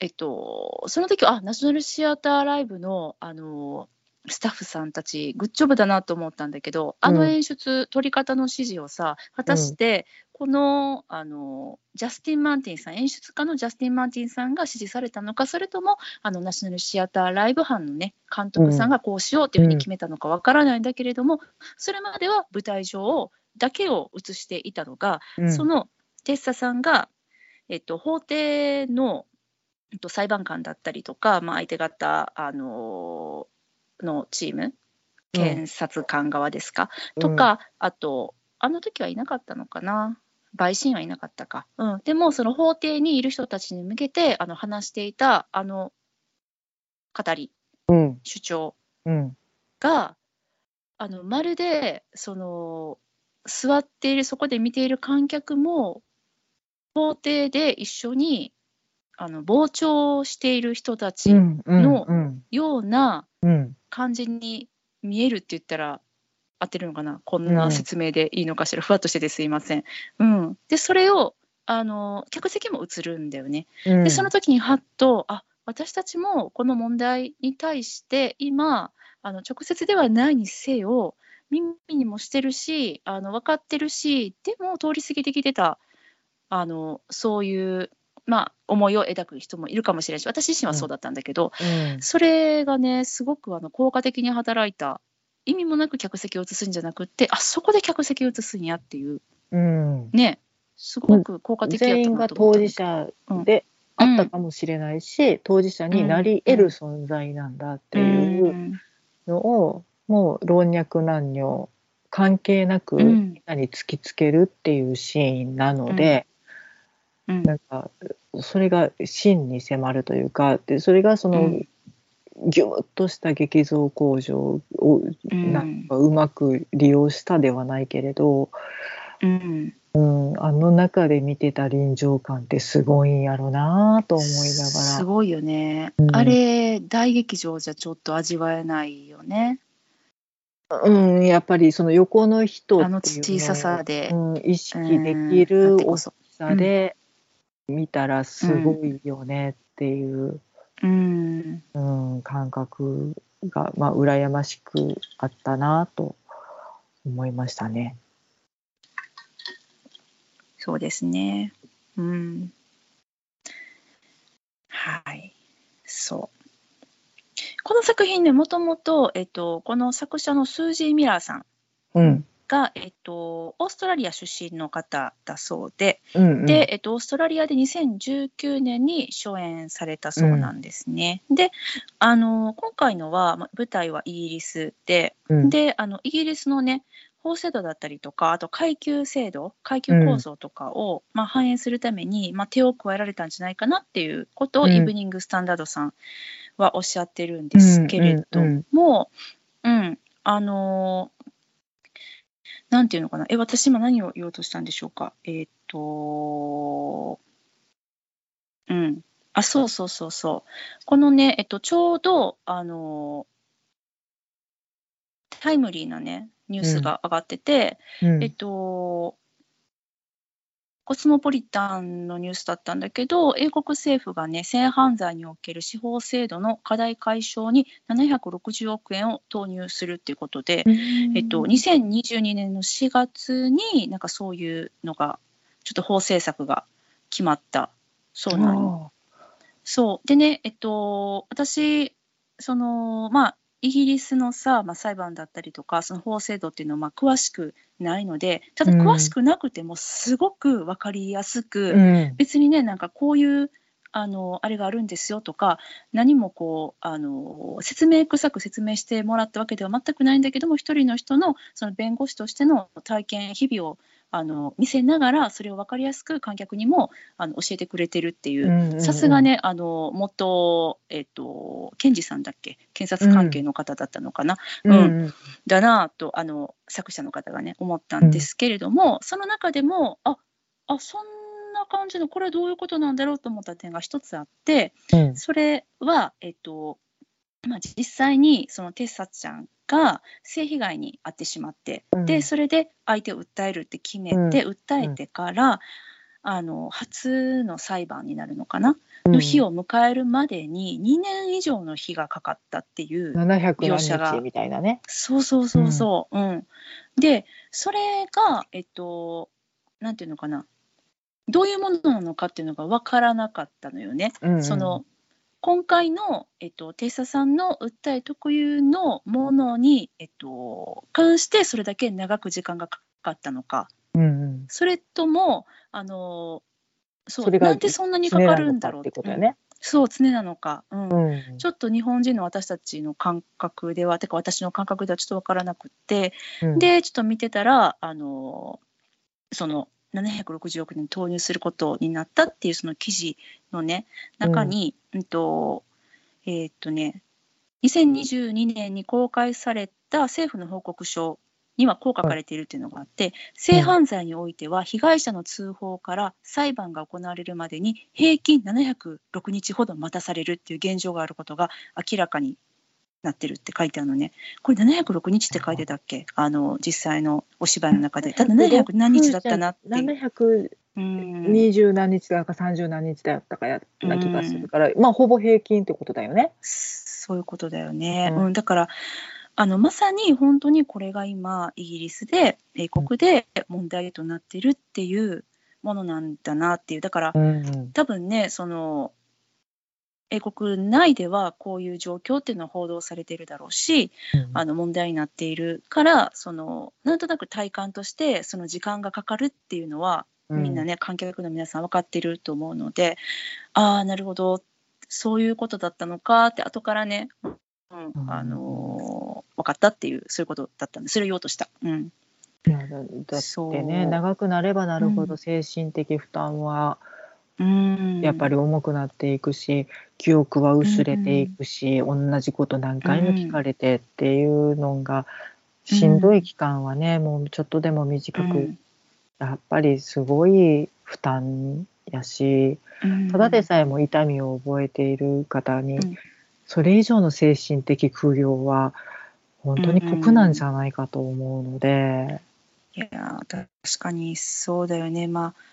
Speaker 1: えっと、その時あナショナルシアターライブのあのスタッフさんたちグッジョブだなと思ったんだけどあの演出、撮り方の指示をさ果たして、このあのジャスティン・マーティンさん演出家のジャスティン・マーティンさんが指示されたのかそれともあのナショナルシアターライブ班のね監督さんがこうしようというふうに決めたのかわからないんだけれども、それまでは舞台上をだけを映していたのが、
Speaker 2: うん。
Speaker 1: そのテッサさんが、えっと、法廷の、えっと、裁判官だったりとか、まあ、相手方、あののチーム検察官側ですか、とかあとあの時はいなかったのかな？陪審員はいなかったか、うん、でもその法廷にいる人たちに向けてあの話していたあの語り
Speaker 2: うん。
Speaker 1: 主張
Speaker 2: うん。
Speaker 1: があのまるでその座っているそこで見ている観客も法廷で一緒にあの傍聴している人たち
Speaker 2: うん
Speaker 1: の
Speaker 2: うん。
Speaker 1: ような
Speaker 2: うん。
Speaker 1: 感じに見えるって言ったら合ってるのかな？こん
Speaker 2: う
Speaker 1: なん。説明でいいのかしら、ふわっとしててすいません。うん、でそれをあの客席も映るんだよね。
Speaker 2: うん。
Speaker 1: でその時にはっとあ私たちもこの問題に対して今あの直接ではないにせよ耳にもしてるしあの分かってるしでも通り過ぎてきてたあのそういう、まあ、思いを抱く人もいるかもしれないし私自身はそうだったんだけど、
Speaker 2: うん。
Speaker 1: それがねすごくあの効果的に働いた意味もなく客席を映すんじゃなくってあそこで客席を映すんやっていう。
Speaker 2: うん。
Speaker 1: ね。すごく効果的やと思った。
Speaker 2: 当事者であったかもしれないし、当事者になり得る存在なんだっていううんのを、もう老若男女関係なくみ
Speaker 1: うん。
Speaker 2: んなに突きつけるっていうシーンなので、
Speaker 1: うん。
Speaker 2: なんかそれが真に迫るというかでそれがその、
Speaker 1: うん
Speaker 2: ギュッとした劇像工場を
Speaker 1: うん。
Speaker 2: なんかうまく利用したではないけれど、
Speaker 1: うん。
Speaker 2: うん、あの中で見てた臨場感ってすごいんやろなと思いなが
Speaker 1: すごいよね、
Speaker 2: うん。
Speaker 1: あれ大劇場じゃちょっと味わえないよね。
Speaker 2: ら、うん、やっぱりその横の人っていう
Speaker 1: あの小ささで、
Speaker 2: うん、意識で
Speaker 1: うん
Speaker 2: きる大きさで見たらすごいよねっていう、
Speaker 1: うん。
Speaker 2: うん、感覚が、まあ、羨ましくあったなと思いましたね。
Speaker 1: そうですね。うん。はい。そう。この作品ねもともと、えっと、この作者のスージー・ミラーさん。
Speaker 2: うん
Speaker 1: が、えっと、オーストラリア出身の方だそうで、
Speaker 2: うんうん、
Speaker 1: で、えっと、オーストラリアで2019年に初演されたそうなんですね。であの今回のは、まあ舞台はイギリスで
Speaker 2: うん、
Speaker 1: であのイギリスのね法制度だったりとかあと階級制度階級構造とかを、まあ、反映するために、まあ、手を加えられたんじゃないかなっていうことを、
Speaker 2: うん。
Speaker 1: イブニング・スタンダードさんはおっしゃってるんですけれども、うんあのなんていうのかな？え私今何を言おうとしたんでしょうか？えーっ、とうん。あそうそうそうそう。このねえっとちょうどあのタイムリーなねニュースが上がってて、
Speaker 2: うん。
Speaker 1: えっとコスモポリタンのニュースだったんだけど英国政府がね性犯罪における司法制度の課題解消に760億円を投入するっていうことで、えっと、2022年の4月になんかそういうのがちょっと法政策が決まったそうなんよ。そう。でねえっと私そのまあイギリスのさ、まあ、裁判だったりとかその法制度っていうのはまあ詳しくないのでただ
Speaker 2: うん。
Speaker 1: 詳しくなくてもすごく分かりやすく、
Speaker 2: うん。
Speaker 1: 別にねなんかこういうあのあれがあるんですよとか何もこうあの説明臭く説明してもらったわけでは全くないんだけども一人の人のその弁護士としての体験日々をあの見せながらそれを分かりやすく観客にもあの教えてくれてるっていうさすが、ね、あの元、えっと、検事さんだっけ？検察関係の方だったのかな、
Speaker 2: うんうん。
Speaker 1: だなぁとあの作者の方がね思ったんですけれども、その中でもああそんな感じのこれはどういうことなんだろうと思った点が一つあって
Speaker 2: うん。
Speaker 1: それは、えっとまあ、実際にそのテッサちゃんが性被害に遭ってしまって、
Speaker 2: うん
Speaker 1: でそれで相手を訴えるって決めて、訴えてから、あの初の裁判になるのかな、の日を迎えるまでに2年以上の日がかかったっていう
Speaker 2: 700
Speaker 1: 描写が
Speaker 2: みたいなね。
Speaker 1: そうそうそうそう。うん。で、それが、えっと、なんていうのかな？どういうものなのかっていうのが分からなかったのよね。
Speaker 2: うんうん
Speaker 1: その、今回の、えっと、テイサさんの訴え特有のものに、えっと、関してそれだけ長く時間がかかったのか、
Speaker 2: うんうん。
Speaker 1: それとも、あの、そう、
Speaker 2: それが
Speaker 1: なんでそんなにかかるんだろう
Speaker 2: ってことだよね。
Speaker 1: そう、常なのか。うん
Speaker 2: うん。
Speaker 1: ちょっと日本人の私たちの感覚では、てか私の感覚ではちょっと分からなくって、
Speaker 2: うん、
Speaker 1: で、ちょっと見てたら、あの、その760億円投入することになったっていうその記事のね、中に、うん、と、えーっとね、2022年に公開された政府の報告書にはこう書かれているっていうのがあって、性犯罪においては被害者の通報から裁判が行われるまでに平均706日ほど待たされるっていう現状があることが明らかになってるって書いてあるのね。これ706日って書いてたっけ？あの実際のお芝居の中で。ただ700何日だったなっていう。
Speaker 2: 720
Speaker 1: うん
Speaker 2: 何日だか30何日だったかやな気がするから、まあほぼ平均ってことだよね。
Speaker 1: そういうことだよね。
Speaker 2: うん
Speaker 1: うん、だからあのまさに本当にこれが今イギリスで英国で問題となってるっていうものなんだなっていうだから
Speaker 2: うんうん
Speaker 1: 多分ねその英国内ではこういう状況っていうのは報道されているだろうしあの問題になっているからそのなんとなく体感としてその時間がかかるっていうのはみんなね、観客の皆さん分かってると思うのでああなるほど。そういうことだったのかって後からね、うん
Speaker 2: うん。
Speaker 1: あのー分かったっていうそういうことだったんでそれを言おうとした。うん。
Speaker 2: いやだだっ
Speaker 1: そう。
Speaker 2: てね長くなればなるほ
Speaker 1: う
Speaker 2: ど精神的負担は
Speaker 1: うん
Speaker 2: やっぱり重くなっていくし、記憶は薄れていくし、同じこと何回も聞かれてっていうのが、しんどい期間はねもうちょっとでも短く、
Speaker 1: うん。
Speaker 2: やっぱりすごい負担やし
Speaker 1: うん。
Speaker 2: ただでさえも痛みを覚えている方に、
Speaker 1: うん。
Speaker 2: それ以上の精神的苦行は本当に酷なんじゃないかと思うので。
Speaker 1: いやー確かにそうだよね。まあ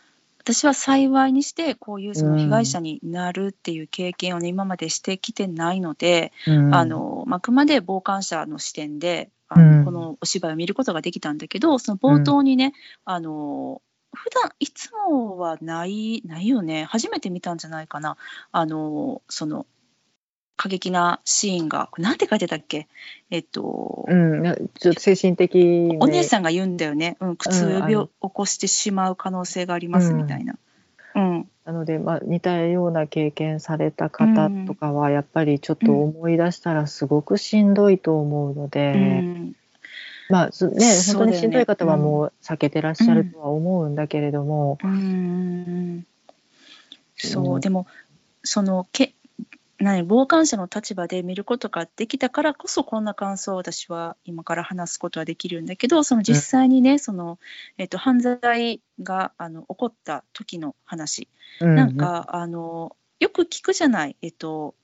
Speaker 1: 私は幸いにしてこういうその被害者になるっていう経験をね、今までしてきてないので、
Speaker 2: うん。
Speaker 1: あのまああくまで傍観者の視点であの、
Speaker 2: うん。
Speaker 1: このお芝居を見ることができたんだけどその冒頭にね、あの普段いつもはないないよね。初めて見たんじゃないかな。あのその過激なシーンがなんて書いてたっけ？えっと、
Speaker 2: うん、なちょっと精神的に
Speaker 1: お姉さんが言うんだよね、うん、苦痛を呼び起こしてしまう可能性がありますみたいな。うん。
Speaker 2: なので、まあ、似たような経験された方とかはやっぱりちょっと思い出したらすごくしんどいと思うので、
Speaker 1: うん。
Speaker 2: まあすね本当にしんどい方はもう避けてらっしゃるとは思うんだけれども、
Speaker 1: うん。そう、
Speaker 2: うん
Speaker 1: でもそのけ何傍観者の立場で見ることができたからこそこんな感想を私は今から話すことはできるんだけどその実際にね、そのえっと、犯罪があの起こった時の話、
Speaker 2: うん
Speaker 1: なんかあのよく聞くじゃない、えっと、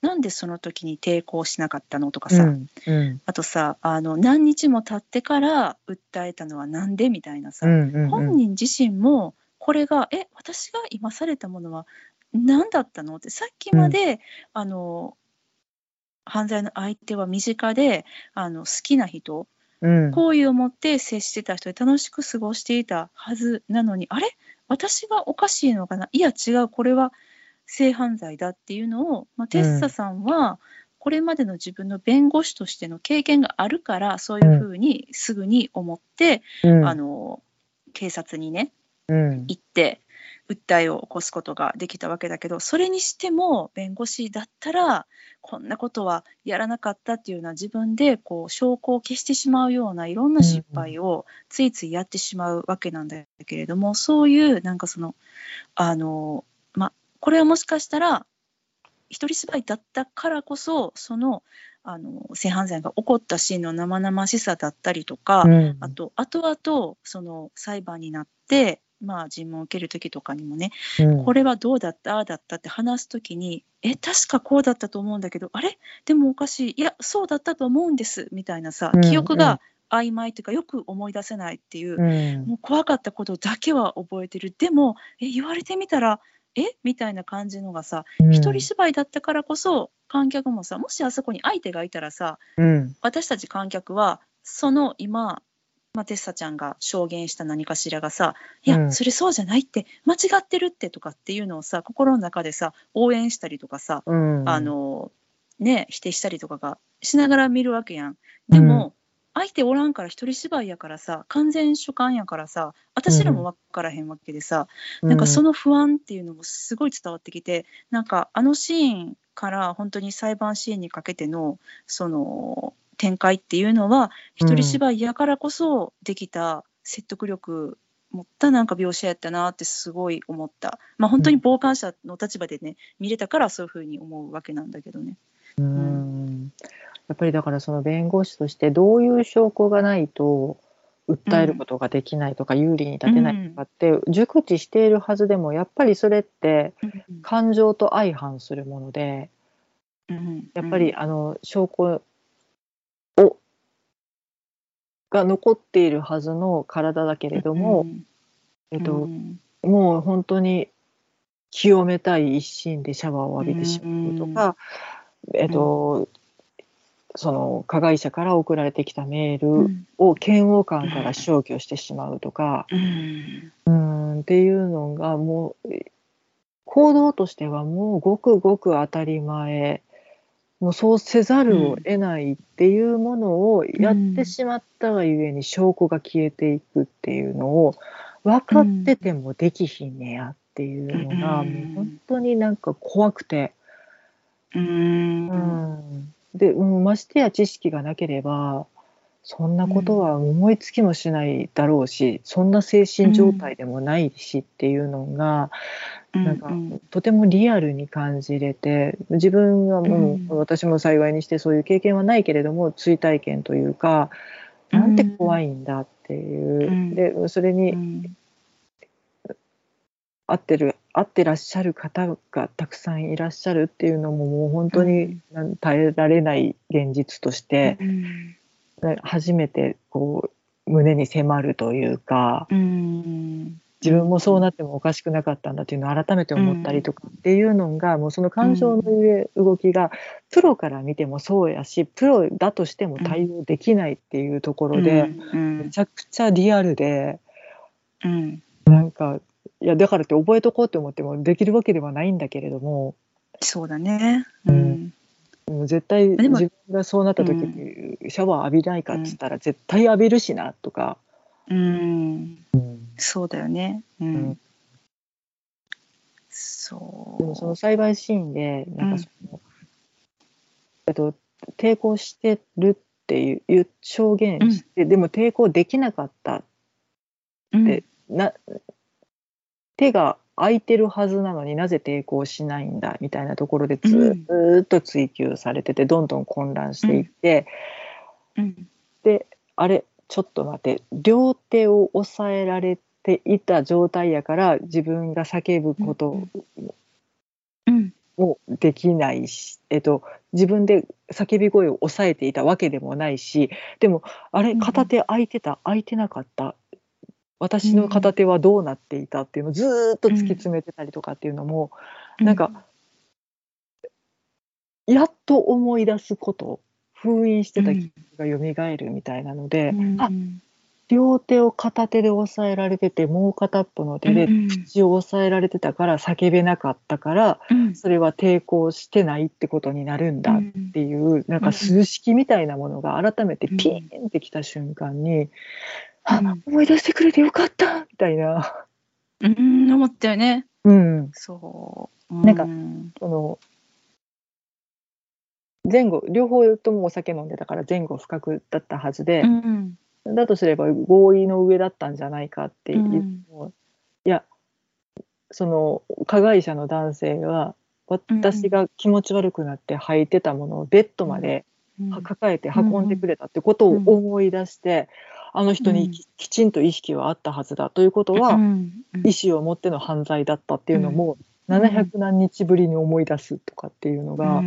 Speaker 1: なんでその時に抵抗しなかったのとかさ、
Speaker 2: うんうん。
Speaker 1: あとさあの何日も経ってから訴えたのはなんでみたいなさ、
Speaker 2: うんうん。
Speaker 1: 本人自身もこれがえ私が今されたものは何だったの？ってさっきまで、あの犯罪の相手は身近であの好きな人
Speaker 2: うん。
Speaker 1: 好意を持って接してた人で楽しく過ごしていたはずなのにあれ？私がおかしいのかな？いや違う。これは性犯罪だっていうのを、まあ、テッサさんはこれまでの自分の弁護士としての経験があるからそういうふうにすぐに思って、
Speaker 2: うん。
Speaker 1: あの警察にね
Speaker 2: うん。
Speaker 1: 行って訴えを起こすことができたわけだけどそれにしても弁護士だったらこんなことはやらなかったっていうのは自分でこう証拠を消してしまうようないろんな失敗をついついやってしまうわけなんだけれどもそういうなんかそのあのまこれはもしかしたら一人芝居だったからこそそのあの性犯罪が起こったシーンの生々しさだったりとか、
Speaker 2: うん。
Speaker 1: あと後々その裁判になって、まあ、尋問を受ける時とかにもね、
Speaker 2: うん。
Speaker 1: これはどうだった？ああだったって話す時にえ確かこうだったと思うんだけどあれ？でもおかしい。いやそうだったと思うんです。みたいなさ
Speaker 2: うん
Speaker 1: 記憶が曖昧というかよく思い出せないっていう、
Speaker 2: うん。
Speaker 1: もう怖かったことだけは覚えてる。でもえ言われてみたらえ？みたいな感じのがさ、
Speaker 2: うん。
Speaker 1: 一人芝居だったからこそ観客もさもしあそこに相手がいたらさ
Speaker 2: うん。
Speaker 1: 私たち観客はその今、まあ、テッサちゃんが証言した何かしらがさ「いや、
Speaker 2: うん。
Speaker 1: それそうじゃないって間違ってるって」とかっていうのをさ心の中でさ応援したりとかさ、
Speaker 2: うん。
Speaker 1: あのね否定したりとかがしながら見るわけやん。でも、相手おらんから一人芝居やからさ完全主観やからさ私らも分からへんわけでさ、なんかその不安っていうのもすごい伝わってきてなんかあのシーンから本当に裁判シーンにかけてのその展開っていうのは一人芝居やからこそできた説得力持ったなんか描写やったなってすごい思った。まあ本当に傍観者の立場でね見れたからそういうふうに思うわけなんだけどね。
Speaker 2: うん。やっぱりだからその弁護士としてどういう証拠がないと訴えることができないとか有利に立てないとかって熟知しているはずでもやっぱりそれって感情と相反するものでやっぱりあの証拠をが残っているはずの体だけれども、えっと、もう本当に清めたい一心でシャワーを浴びてしまうとか、えっと、その加害者から送られてきたメールを嫌悪感から消去してしまうとか、うんっていうのがもう行動としてはもうごくごく当たり前もうそうせざるを得ないっていうものをやってしまったがゆえに証拠が消えていくっていうのを分かっててもできひんねやっていうのが、もう本当になんか怖くて。うん。で、うん、ましてや知識がなければそんなことは思いつきもしないだろうし、そんな精神状態でもないしっていうのが、なんかとてもリアルに感じれて自分はもう、私も幸いにしてそういう経験はないけれども追体験というか、なんて怖いんだっていう、でそれに、合ってる合ってらっしゃる方がたくさんいらっしゃるっていうのももう本当に耐えられない現実として、初めてこう胸に迫るというか、自分もそうなってもおかしくなかったんだというのを改めて思ったりとかっていうのが、もうその感情の動きがプロから見てもそうやしプロだとしても対応できないっていうところで、めちゃくちゃリアルで、なんかいやだからって覚えとこうって思ってもできるわけではないんだけれども
Speaker 1: そうだね、
Speaker 2: うん、絶対自分がそうなった時にシャワー浴びないかっつったら絶対浴びるしなとか、
Speaker 1: うん、そうだよね、うん。そう。
Speaker 2: でもその裁判シーンでなんかその、えっと、抵抗してるっていう証言して、でも抵抗できなかったって、な手が空いてるはずなのになぜ抵抗しないんだみたいなところでずっと追求されててどんどん混乱していって、
Speaker 1: うん、
Speaker 2: であれちょっと待って両手を押さえられていた状態やから自分が叫ぶこともできないし、えっと、自分で叫び声を抑えていたわけでもないしでもあれ片手空いてた空いてなかった私の片手はどうなっていたっていうのをずっと突き詰めてたりとかっていうのも、うん、なんか、やっと思い出すこと封印してた記憶が蘇るみたいなので、うん、あ両手を片手で押さえられててもう片っぽの手で口を押さえられてたから叫べなかったから、うん、それは抵抗してないってことになるんだっていう、なんか数式みたいなものが改めてピーンってきた瞬間に。あ、思い出してくれてよかったみたいな。
Speaker 1: うん、思ったよね。
Speaker 2: うん。
Speaker 1: そう。
Speaker 2: なんか、その、前後、両方ともお酒飲んでたから前後不覚だったはずで、
Speaker 1: うん、
Speaker 2: だとすれば合意の上だったんじゃないかっていう、うん、いや、その加害者の男性は、私が気持ち悪くなって履いてたものをベッドまで抱えて運んでくれたってことを思い出して、あの人にきちんと意識はあったはずだということは、意思を持っての犯罪だったっていうのも、700何日ぶりに思い出すとかっていうのが、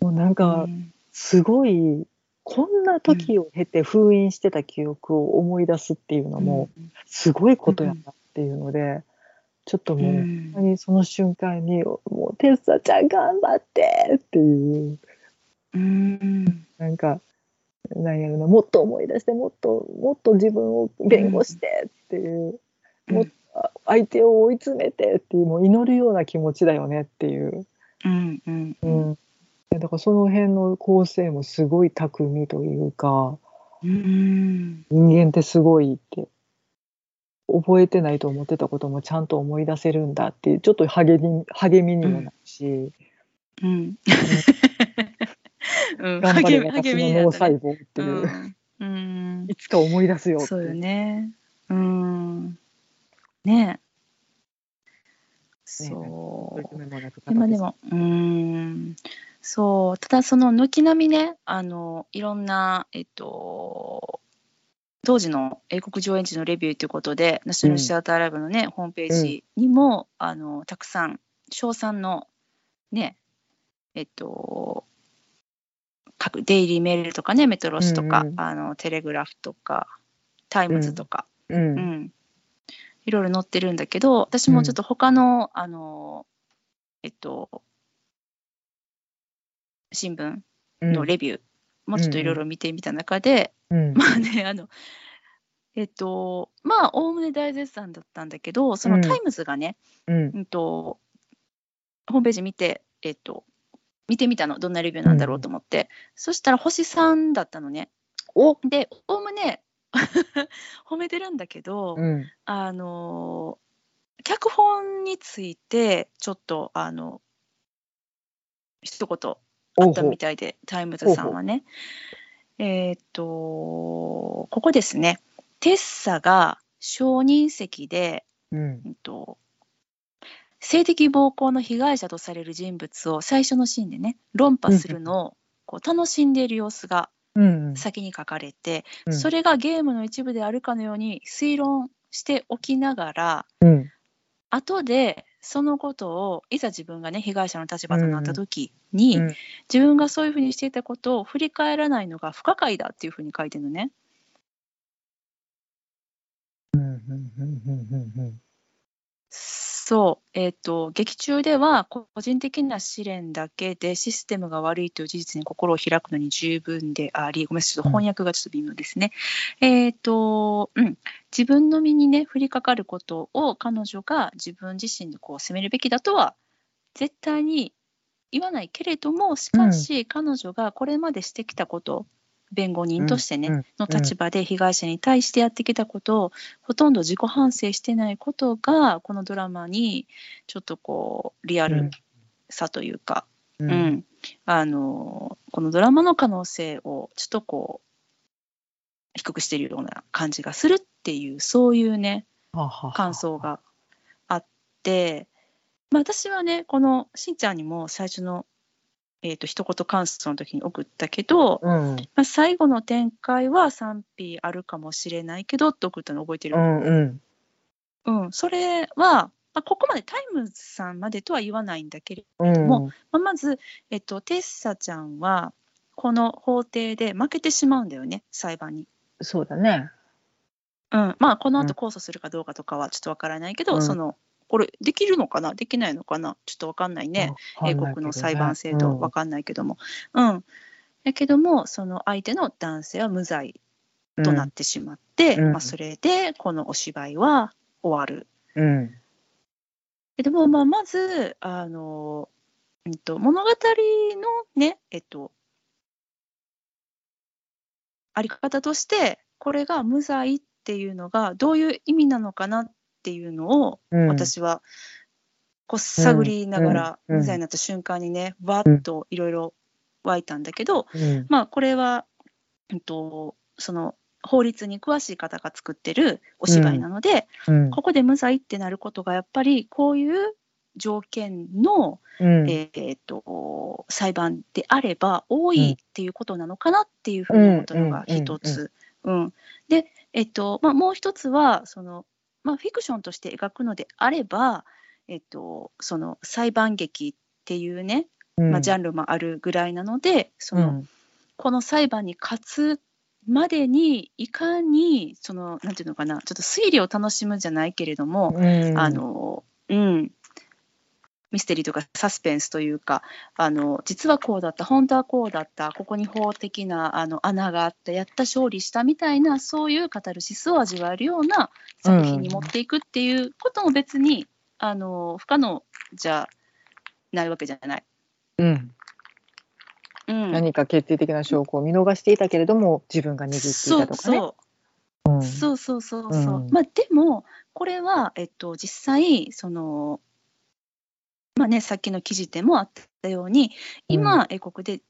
Speaker 2: もうなんかすごいこんな時を経て封印してた記憶を思い出すっていうのもすごいことやなっていうので、ちょっと
Speaker 1: う
Speaker 2: もう、
Speaker 1: ん。
Speaker 2: 本当にその瞬間にもうテッサちゃん頑張ってっていう。
Speaker 1: うん。
Speaker 2: なんかなんやろなもっと思い出してもっともっと自分を弁護してっていう、もっと相手を追い詰めてっていうもう祈るような気持ちだよねっていう、
Speaker 1: うんうん
Speaker 2: う
Speaker 1: うん。
Speaker 2: ん、だからその辺の構成もすごい巧みというか
Speaker 1: うん。
Speaker 2: 人間ってすごいって覚えてないと思ってたこともちゃんと思い出せるんだっていうちょっと励み励みにもなるし、
Speaker 1: うん。うん [LAUGHS]
Speaker 2: 頑張れ
Speaker 1: 励み
Speaker 2: 私の脳細胞っていう、
Speaker 1: うんうん
Speaker 2: いつか思い出すよって
Speaker 1: そうよね。うん。ねえ。そう。今でも、うーん。そう。ただその軒並みね、あの、いろんな、えっと、当時の英国上演時のレビューということで、ナショナルシアターライブのね、ホームページにも、あの、たくさん、賞賛の、ね、えっと、各デイリーメールとかね、メトロスとか、
Speaker 2: うんうん。
Speaker 1: あのテレグラフとか、タイムズとか、
Speaker 2: う
Speaker 1: うん。ん、いろいろ載ってるんだけど、私もちょっと他の、あの、えっと、新聞
Speaker 2: うん。
Speaker 1: のレビューもちょっといろいろ見てみた中で、
Speaker 2: うん。
Speaker 1: まあね、あの、えっと、まあ、おおむね大絶賛だったんだけど、その
Speaker 2: うん。
Speaker 1: タイムズがね、
Speaker 2: うん。
Speaker 1: うんと、ホームページ見て、えっと、見てみたの、どんなレビューなんだろうと思って、そしたら星3だったのね。
Speaker 2: お。
Speaker 1: で、おおむね [LAUGHS] 褒めてるんだけど、
Speaker 2: うん。
Speaker 1: あの脚本についてちょっとあの一言あったみたいでタイムズさんはね。えーっとここですね。テッサが証人席で、
Speaker 2: うん。
Speaker 1: うんと性的暴行の被害者とされる人物を最初のシーンでね論破するのをこう楽しんでいる様子が
Speaker 2: うん
Speaker 1: 先に書かれて、
Speaker 2: うん。
Speaker 1: それがゲームの一部であるかのように推論しておきながら
Speaker 2: うん。
Speaker 1: 後でそのことをいざ自分がね被害者の立場となった時に、
Speaker 2: うん
Speaker 1: 自分がそういうふうにしていたことを振り返らないのが不可解だっていうふうに書いてるのね。
Speaker 2: うんうんうんうんうん
Speaker 1: そう、えっ、と、劇中では個人的な試練だけでシステムが悪いという事実に心を開くのに十分であり、ごめんなさい、ちょっと翻訳がちょっと微妙ですね。えっ、と、うん、自分の身にね、降りかかることを彼女が自分自身でこう責めるべきだとは絶対に言わないけれども、しかし、彼女がこれまでしてきたこと、弁護人としてね、の立場で被害者に対してやってきたことをほとんど自己反省してないことがこのドラマにちょっとこうリアルさというか、
Speaker 2: う
Speaker 1: うん。んあのこのドラマの可能性をちょっとこう低くしているような感じがするっていうそういうね感想があって、まあ、私はねこのしんちゃんにも最初の、えー、と一言感想の時に送ったけど、
Speaker 2: うん。
Speaker 1: まあ、最後の展開は賛否あるかもしれないけどって送ったの覚えてる、
Speaker 2: うんうん。
Speaker 1: うん、それは、まあ、ここまでタイムズさんまでとは言わないんだけれど
Speaker 2: うん。
Speaker 1: もまあ、まず、えっと、テッサちゃんはこの法廷で負けてしまうんだよね裁判に。
Speaker 2: そうだね。
Speaker 1: うん、まあこの
Speaker 2: うん。
Speaker 1: 後控訴するかどうかとかはちょっとわからないけど、
Speaker 2: うん。
Speaker 1: そのこれできるのかな？できないのかな？ちょっとわかんないね、英国の裁判制度。わかんないけども。うん。だけどもその相手の男性は無罪となってしまって、
Speaker 2: うん。
Speaker 1: まあ、それでこのお芝居は終わる。
Speaker 2: うん。
Speaker 1: でもまあまずあの、うん、と物語のねえっとあり方としてこれが無罪っていうのがどういう意味なのかなっていうのを
Speaker 2: うん。
Speaker 1: 私はこう探りながら無罪になった瞬間にねわっといろいろ湧いたんだけど、
Speaker 2: うん。
Speaker 1: まあこれは、うん、とその法律に詳しい方が作ってるお芝居なので、
Speaker 2: うん。
Speaker 1: ここで無罪ってなることがやっぱりこういう条件の、
Speaker 2: うん。
Speaker 1: えー、と裁判であれば多いっていうことなのかなっていうふうに思ったのが一つ。うん。で、えっとまあ、もう一つはその、まあ、フィクションとして描くのであれば、えっと、その裁判劇っていうね、まあ、ジャンルもあるぐらいなのでその、
Speaker 2: うん。
Speaker 1: この裁判に勝つまでにいかにそのなんていうのかなちょっと推理を楽しむじゃないけれども、
Speaker 2: うん。
Speaker 1: あのうん、ミステリーとかサスペンスというかあの実はこうだった本当はこうだったここに法的なあの穴があったやった勝利したみたいなそういうカタルシスを味わえるような作品に持っていくっていうことも別に、あの不可能じゃないわけじゃない。
Speaker 2: うん、
Speaker 1: うん、
Speaker 2: 何か決定的な証拠を見逃していたけれども自分が握ってい
Speaker 1: そう
Speaker 2: たとかね。
Speaker 1: そう
Speaker 2: うん
Speaker 1: そうそうそうそう。
Speaker 2: うん
Speaker 1: まあでもこれは、えっと、実際そのまあねさっきの記事でもあったように今、英国で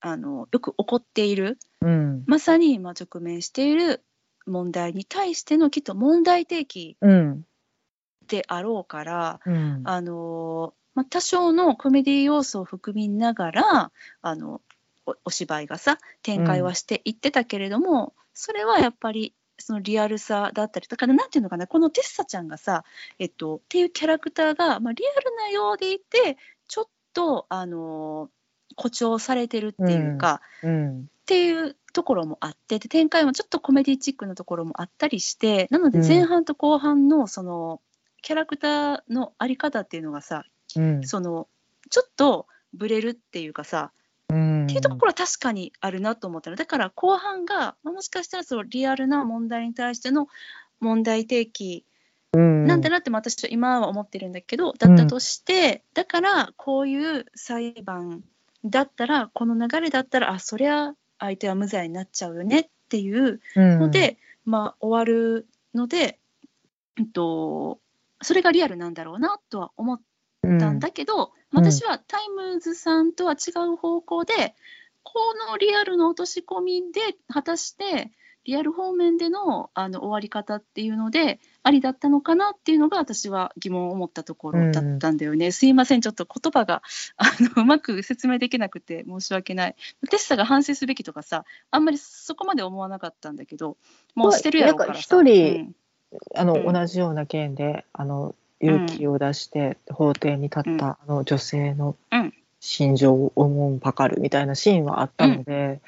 Speaker 1: あのよく起こっている
Speaker 2: うん。
Speaker 1: まさに今直面している問題に対してのきっと問題提起
Speaker 2: うん。
Speaker 1: であろうから、
Speaker 2: うん。
Speaker 1: あのまあ、多少のコメディ要素を含みながらあのおお芝居がさ展開はしていってたけれども、それはやっぱりそのリアルさだったりだからなんていうのかなこのテッサちゃんがさ、えっと、っていうキャラクターが、まあ、リアルなようでいてちょっとあの誇張されてるっていうか、
Speaker 2: うん。
Speaker 1: っていうところもあってで展開もちょっとコメディチックなところもあったりしてなので
Speaker 2: うん。
Speaker 1: 前半と後半のそのキャラクターのあり方っていうのがさ
Speaker 2: うん。
Speaker 1: そのちょっとブレるっていうかさ、
Speaker 2: うん
Speaker 1: っていうところは確かにあるなと思ったの。だから後半が、まあもしかしたらそのリアルな問題に対しての問題提起
Speaker 2: うん。
Speaker 1: なんだなって私は今は思ってるんだけど、だったとしてだからこういう裁判だったらこの流れだったらあそりゃ相手は無罪になっちゃうよねっていうので、まあ終わるので、うんと、それがリアルなんだろうなとは思ったんだけど、
Speaker 2: うん。
Speaker 1: 私はタイムズさんとは違う方向でこのリアルの落とし込みで果たしてリアル方面でのあの終わり方っていうのでありだったのかなっていうのが私は疑問を持ったところだったんだよね、すいません。ちょっと言葉があのうまく説明できなくて申し訳ない。テッサが反省すべきとかさあんまりそこまで思わなかったんだけどもうしてるやろうからさ。
Speaker 2: 一人
Speaker 1: うん。
Speaker 2: あの、
Speaker 1: うん。
Speaker 2: 同じような件であの勇気を出して法廷に立った、
Speaker 1: うん。
Speaker 2: あの女性の
Speaker 1: うん。
Speaker 2: 心情をおもんぱかるみたいなシーンはあったので、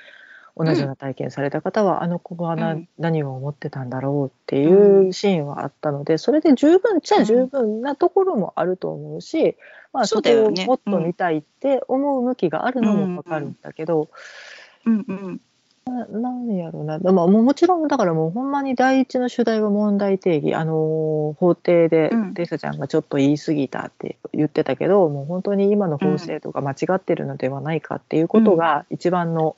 Speaker 1: ん。
Speaker 2: 同じような体験された方は、あの子はな、
Speaker 1: うん。
Speaker 2: 何を思ってたんだろうっていうシーンはあったのでそれで十分っちゃ十分なところもあると思うし、まあ、
Speaker 1: そ
Speaker 2: こをもっと見たいって思う向きがあるのもわかるんだけど、
Speaker 1: うんうん
Speaker 2: ななんやろうな、まあ、もうもちろんだからもうほんまに第一の主題は問題定義。あのー法廷で
Speaker 1: うん。
Speaker 2: テイサちゃんがちょっと言い過ぎたって言ってたけど、もう本当に今の法制度が間違ってるのではないかっていうことが一番の、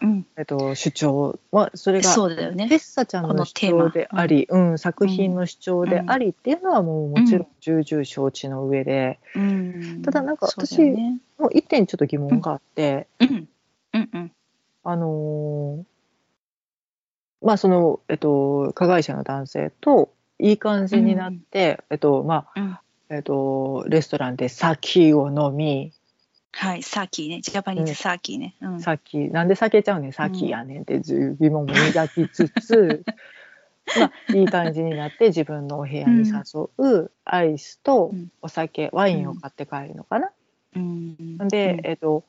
Speaker 1: うん。
Speaker 2: えっと、主張はそれが
Speaker 1: そうだよね。
Speaker 2: テッサちゃんの主張であり、うん作品の主張でありっていうのはもうもちろん重々承知の上で、
Speaker 1: うん。
Speaker 2: ただなんか私もう一点ちょっと疑問があって。
Speaker 1: うん。うんうん
Speaker 2: あのーまあその、えっと、加害者の男性といい感じになって、えっとまあ
Speaker 1: うん。
Speaker 2: えっと、レストランで酒を飲み
Speaker 1: はい、サーキーね、ジャパニーズサーキーね。うん、
Speaker 2: さっきなんで酒ちゃうねん。酒やねんって疑問も抱きつつ、[LAUGHS] まあ、いい感じになって自分のお部屋に誘うアイスと
Speaker 1: うん。
Speaker 2: お酒、ワインを買って帰るのかな。
Speaker 1: うん。
Speaker 2: で、えっと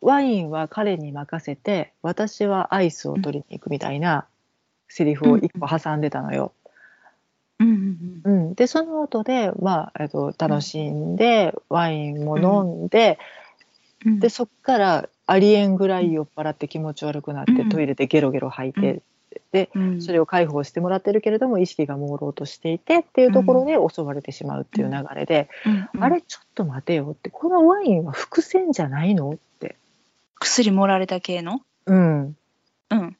Speaker 2: ワインは彼に任せて私はアイスを取りに行くみたいなセリフを一個挟んでたのよ。
Speaker 1: うんうん
Speaker 2: うん、でその後でまあえっと楽しんでワインも飲んで、
Speaker 1: うん、
Speaker 2: でそっからありえんぐらい酔っ払って気持ち悪くなって、
Speaker 1: うん。
Speaker 2: トイレでゲロゲロ吐いて、で
Speaker 1: うん、
Speaker 2: それを介抱してもらってるけれども意識が朦朧としていてっていうところで襲われてしまうっていう流れで、あれちょっと待てよってこのワインは伏線じゃないの？って。
Speaker 1: 薬盛られた系の？
Speaker 2: うん。
Speaker 1: うん。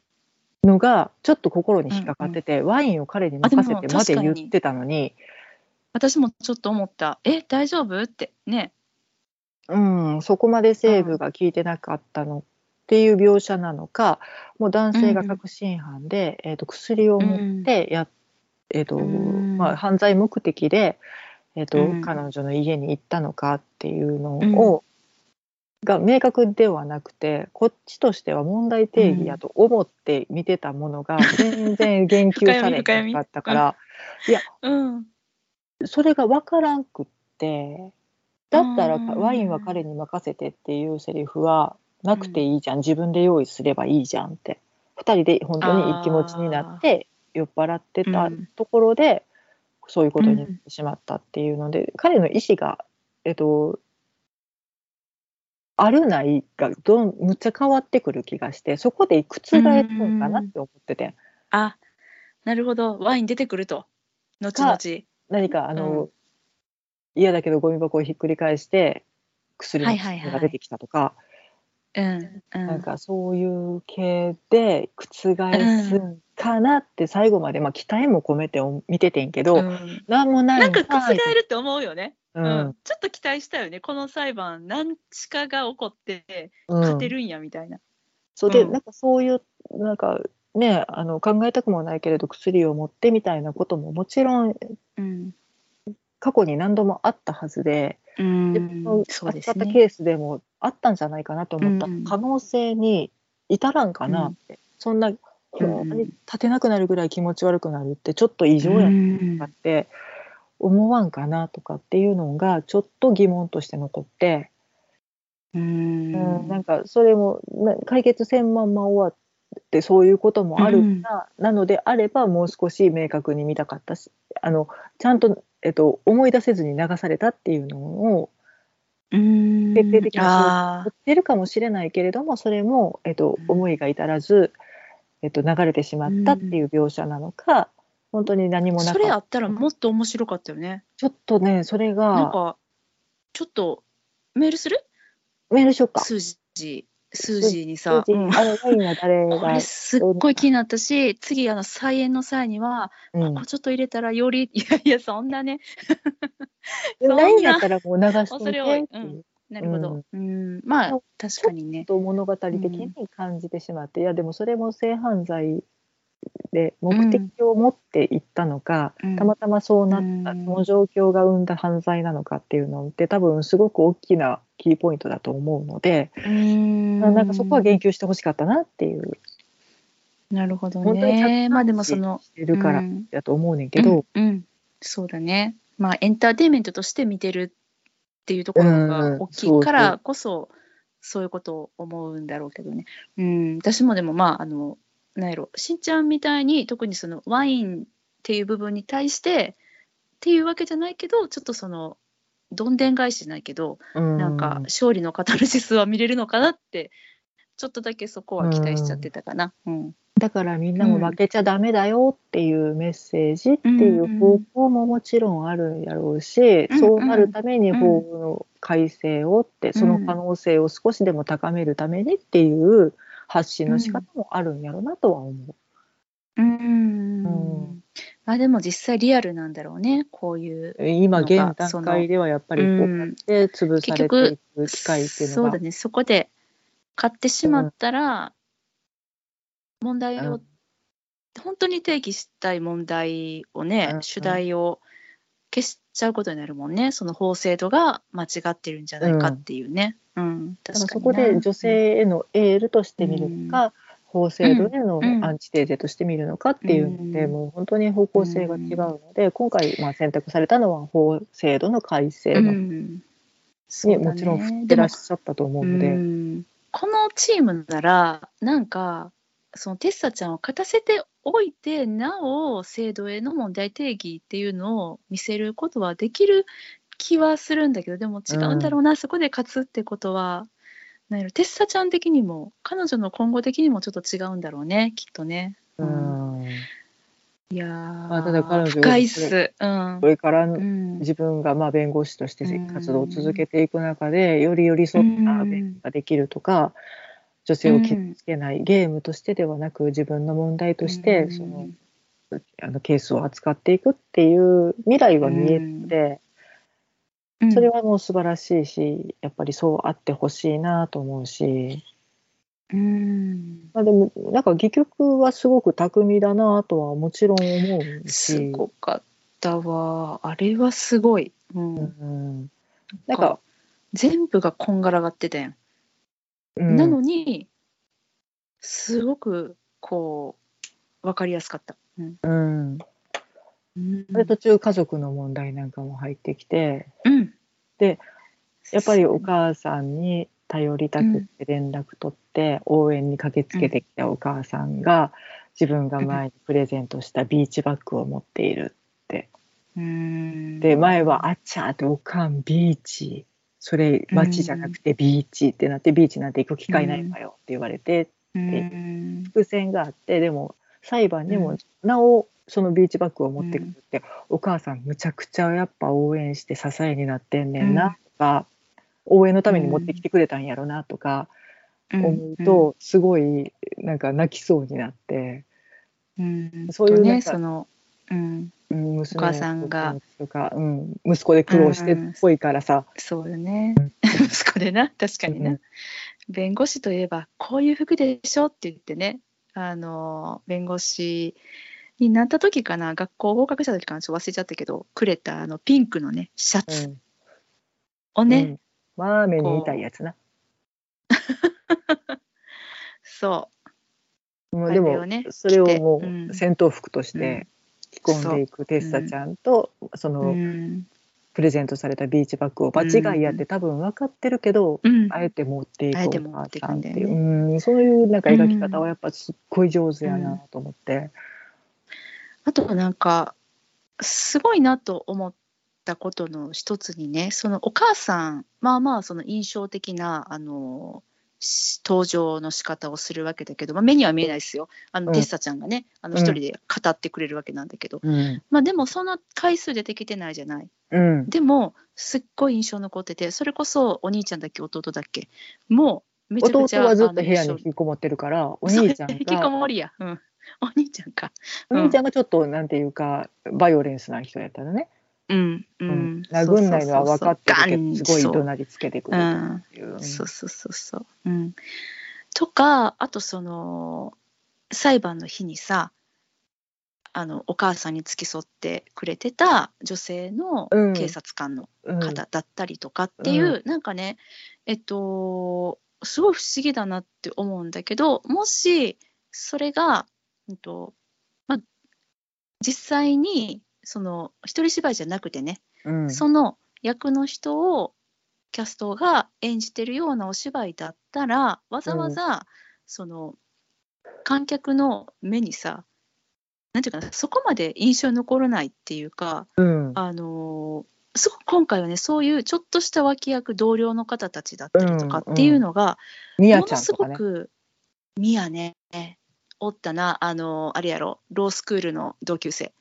Speaker 2: のがちょっと心に引っかかってて、ワインを彼に任せてまで言ってたのに。
Speaker 1: 私もちょっと思った。え、大丈夫？って。ね。
Speaker 2: うん、そこまでセーブが効いてなかったのっていう描写なのかもう男性が確信犯で、えー、と薬を持ってや、えーと
Speaker 1: うん。
Speaker 2: まあ、犯罪目的で、えーと
Speaker 1: うん。
Speaker 2: 彼女の家に行ったのかっていうの
Speaker 1: うん。
Speaker 2: を、が明確ではなくてこっちとしては問題定義やと思って見てたものが全然言及されへんかったから。
Speaker 1: うん。
Speaker 2: それが分からんくってだったら
Speaker 1: うん。
Speaker 2: ワインは彼に任せてっていうセリフはなくていいじゃん、自分で用意すればいいじゃんって。2人で本当にいい気持ちになって酔っ払ってたところで、そういうことになってしまったっていうので、彼の意思が、えっと、あるないがどんむっちゃ変わってくる気がしてそこで覆すのかなって思ってて、
Speaker 1: あなるほど。ワイン出てくると。後々。
Speaker 2: 何かあの、
Speaker 1: うん。
Speaker 2: 嫌だけどゴミ箱をひっくり返して薬の
Speaker 1: はいはいはい
Speaker 2: が出てきたとか、
Speaker 1: うんうん。
Speaker 2: なんかそういう系で覆すんかなって最後まで、まあ、期待も込めて見ててんけど、
Speaker 1: うん。
Speaker 2: なんもない。
Speaker 1: なんか
Speaker 2: はい
Speaker 1: 覆るって思うよね、
Speaker 2: う
Speaker 1: うん。ん。ちょっと期待したよね。この裁判何しかが起こって
Speaker 2: うん。
Speaker 1: 勝てるんやみたいな、
Speaker 2: そうで、
Speaker 1: うん。
Speaker 2: なんかそういうなんかねあの考えたくもないけれど薬を持ってみたいなことももちろん
Speaker 1: うん。
Speaker 2: 過去に何度もあったはずで、
Speaker 1: うん。そうですね。
Speaker 2: 扱ったケースでもあったんじゃないかなと思った。
Speaker 1: うん。
Speaker 2: 可能性に至らんかなって、そんなほん。立てなくなるぐらい気持ち悪くなるってちょっと異常や
Speaker 1: うん
Speaker 2: なって思わんかなとかっていうのがちょっと疑問として残って、
Speaker 1: うん。
Speaker 2: うんなんかそれもな解決せんまんま終わってそういうこともあるな、なのであればもう少し明確に見たかったしあのちゃんと、えっと、思い出せずに流されたっていうのを
Speaker 1: うん。
Speaker 2: 徹底的に
Speaker 1: あ
Speaker 2: 売ってるかもしれないけれどもそれも、えっと
Speaker 1: う、ん。
Speaker 2: 思いが至らず、えっと、流れてしまったっていう描写なのか、本当に何もなかった。
Speaker 1: ーそれあったらもっと面白かったよね。
Speaker 2: ちょっとねそれ
Speaker 1: なん
Speaker 2: が
Speaker 1: かちょっとメールする？
Speaker 2: メールしようか。
Speaker 1: 数字数字にさ、うん
Speaker 2: あのワインは誰
Speaker 1: こ
Speaker 2: が
Speaker 1: れ、すっごい気になったし次あの菜園の際には、
Speaker 2: うん。
Speaker 1: ここちょっと入れたらより [LAUGHS] いやいやそんなね。そんな
Speaker 2: ないんやったらもう流して
Speaker 1: 恐
Speaker 2: み
Speaker 1: れ多い
Speaker 2: てってい。う
Speaker 1: なるほど、うん。まあ確かにね。
Speaker 2: と物語的に感じてしまって、いやでもそれも性犯罪で目的を持っていったのか、
Speaker 1: うん。
Speaker 2: たまたまそうなった、
Speaker 1: うん。
Speaker 2: その状況が生んだ犯罪なのかっていうのって多分すごく大きなキーポイントだと思うので、
Speaker 1: うん。
Speaker 2: なんかそこは言及してほしかったなっていう。
Speaker 1: なるほど
Speaker 2: 本当に
Speaker 1: ねまあでもその
Speaker 2: してるから
Speaker 1: うん。
Speaker 2: だと思うねんけど、
Speaker 1: うん。うん。そうだね。まあエンターテインメントとして見てるっていうところが大きいからこそ、そういうことを思うんだろうけどね。うん、私もでもまああのなんやろしんちゃんみたいに特にそのワインっていう部分に対してっていうわけじゃないけどちょっとそのどんでん返しじゃないけど、
Speaker 2: うん。
Speaker 1: なんか勝利のカタルシスは見れるのかなってちょっとだけそこは期待しちゃってたかな。うん。
Speaker 2: だからみんなも負けちゃダメだよっていうメッセージっていう方向ももちろんあるやろうし、
Speaker 1: うん
Speaker 2: そうなるために
Speaker 1: うん
Speaker 2: 法の改正をって、その可能性を少しでも高めるためにっていう発信の仕方もあるんやろうなとは思う。
Speaker 1: うん。
Speaker 2: うん。
Speaker 1: まあでも実際リアルなんだろうね。こういう。
Speaker 2: 今現段階ではやっぱりこう
Speaker 1: うん
Speaker 2: やって潰されていく機会っていうのが。
Speaker 1: そうだね。そこで買ってしまったら、問題を、
Speaker 2: うん。
Speaker 1: 本当に提起したい問題をね、
Speaker 2: うん。
Speaker 1: 主題を消しちゃうことになるもんね。その法制度が間違ってるんじゃないかっていうね。うん、
Speaker 2: だから
Speaker 1: 確かにな。
Speaker 2: そこで女性へのエールとして見るのか、法制度への
Speaker 1: うん
Speaker 2: アンチテーゼとして見るのかっていうので、
Speaker 1: うん。
Speaker 2: もう本当に方向性が違うので、今回まあ選択されたのは法制度の改正
Speaker 1: う
Speaker 2: の
Speaker 1: うだね。
Speaker 2: にもちろん振ってらっしゃったと思うので、
Speaker 1: うん。このチームならなんかそのテッサちゃんを勝たせておいてなお制度への問題定義っていうのを見せることはできる気はするんだけどでも違うんだろうな、そこで勝つってことはなんやろテッサちゃん的にも彼女の今後的にもちょっと違うんだろうねきっとね。
Speaker 2: う
Speaker 1: うん。
Speaker 2: ん
Speaker 1: いやー、
Speaker 2: あただ彼女
Speaker 1: 深いっす。うん。
Speaker 2: これから
Speaker 1: うん。
Speaker 2: 自分がまあ弁護士として
Speaker 1: うん。
Speaker 2: 活動を続けていく中でより寄り添った弁護ができるとか、女性を傷つけない、ゲームとしてではなく自分の問題として、
Speaker 1: うん。
Speaker 2: そのあのケースを扱っていくっていう未来は見えて、
Speaker 1: うん
Speaker 2: それはもう素晴らしいしやっぱりそうあってほしいなと思うし、
Speaker 1: うん
Speaker 2: まあ、でもなんか戯曲はすごく巧みだなとはもちろん思う
Speaker 1: す
Speaker 2: し。
Speaker 1: ごかったわ。あれはすごい。うん
Speaker 2: うんなんか、
Speaker 1: 全部がこんがらがってたやん。
Speaker 2: うん
Speaker 1: なのに、すごくこう、わかりやすかった。うん。
Speaker 2: うん、
Speaker 1: うん
Speaker 2: で途中家族の問題なんかも入ってきて
Speaker 1: うん。
Speaker 2: やっぱりお母さんに頼りたくって連絡取って応援に駆けつけてきたお母さんが自分が前にプレゼントしたビーチバッグを持っているって。
Speaker 1: うん。
Speaker 2: で前はあっちゃーっておかんビーチ。それ街じゃなくてビーチってなってビーチなんて行く機会ないわよって言われて
Speaker 1: うん。
Speaker 2: 伏線があってでも裁判にもなおそのビーチバッグを持ってくるって、お母さんむちゃくちゃやっぱ応援して支えになってんねんなとか、応援のために持ってきてくれたんやろなとか思うと、すごいなんか泣きそうになって、
Speaker 1: うん、
Speaker 2: そういう
Speaker 1: ね
Speaker 2: か
Speaker 1: その、うん、お母さんが。
Speaker 2: とか、うん、息子で苦労してっぽいからさ、
Speaker 1: そうよね。息子でな。確かにな、
Speaker 2: うん。
Speaker 1: 弁護士といえばこういう服でしょって言ってね。あの弁護士になった時かな学校合格した時かなちょっと忘れちゃったけどくれたあのピンクのねシャツ。
Speaker 2: うん。
Speaker 1: をね、
Speaker 2: うん。まあ目に痛いやつな。[LAUGHS]
Speaker 1: そう。
Speaker 2: もうでも
Speaker 1: ね
Speaker 2: それをも
Speaker 1: う
Speaker 2: うん。戦闘服として着込んでいくテッサちゃんと、その、
Speaker 1: うん、
Speaker 2: プレゼントされたビーチバッグを場違いやって多分分かってるけど、
Speaker 1: うん、
Speaker 2: あえて持っていく
Speaker 1: あえて持ってい
Speaker 2: う。うん。そういうなんか描き方はやっぱすっごい上手やなと思って。
Speaker 1: あとなんかすごいなと思ったことの一つにねそのお母さんまあまあその印象的なあのし登場の仕方をするわけだけど、まあ、目には見えないですよ。あ
Speaker 2: うん。
Speaker 1: のテッサちゃんがねあの
Speaker 2: うん
Speaker 1: 一人で語ってくれるわけなんだけど、
Speaker 2: うん。
Speaker 1: まあでもその回数出てきてないじゃない。
Speaker 2: うん。
Speaker 1: でもすっごい印象残っててそれこそお兄ちゃんだっけ弟だっけ。もうめちゃくちゃ
Speaker 2: 弟はずっと部屋に引きこもってるからお兄ちゃん
Speaker 1: そう引きこ
Speaker 2: が
Speaker 1: もりや、うん、[LAUGHS] お兄ちゃんか。
Speaker 2: お兄ちゃんがちょっとなんていうかバイオレンスな人やったらね、
Speaker 1: うんう
Speaker 2: うん。
Speaker 1: ん、
Speaker 2: 殴んないのは分かってるけどすごい怒鳴りつけてくる
Speaker 1: うん
Speaker 2: っていう。
Speaker 1: そうそうそうそう。うん、とかあとその裁判の日にさあのお母さんに付き添ってくれてた女性の
Speaker 2: うん。
Speaker 1: 警察官の
Speaker 2: うん。
Speaker 1: 方だったりとかっていう、なんかねえっとすごい不思議だなって思うんだけどもしそれが、うんとまあ、実際にその一人芝居じゃなくてね
Speaker 2: うん。
Speaker 1: その役の人をキャストが演じてるようなお芝居だったらわざわざその観客の目にさなんていうかなそこまで印象に残らないっていうか
Speaker 2: うん。
Speaker 1: あのーすごく今回はねそういうちょっとした脇役同僚の方たちだったりとかっていうのが
Speaker 2: みや
Speaker 1: ものす
Speaker 2: ちゃんとかね。
Speaker 1: ごくミヤねおったなあのーあれやろロースクールの同級生。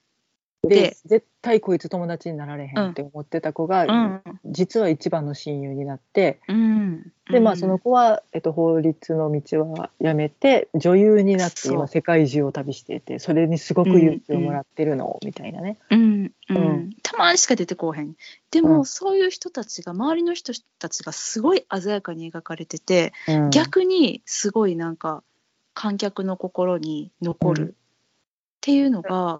Speaker 2: で
Speaker 1: で
Speaker 2: 絶対こいつ友達になられへんって思ってた子が、
Speaker 1: うん。
Speaker 2: 実は一番の親友になって
Speaker 1: うん、
Speaker 2: でまあその子は、えっと、法律の道はやめて女優になって今世界中を旅していてそれにすごく勇気をもらってるの、みたいなね。
Speaker 1: うんうん。
Speaker 2: うん。
Speaker 1: たまにしか出てこうへん。でも、
Speaker 2: うん。
Speaker 1: そういう人たちが周りの人たちがすごい鮮やかに描かれてて、
Speaker 2: うん。
Speaker 1: 逆にすごいなんか観客の心に残る。
Speaker 2: うん。
Speaker 1: っていうのが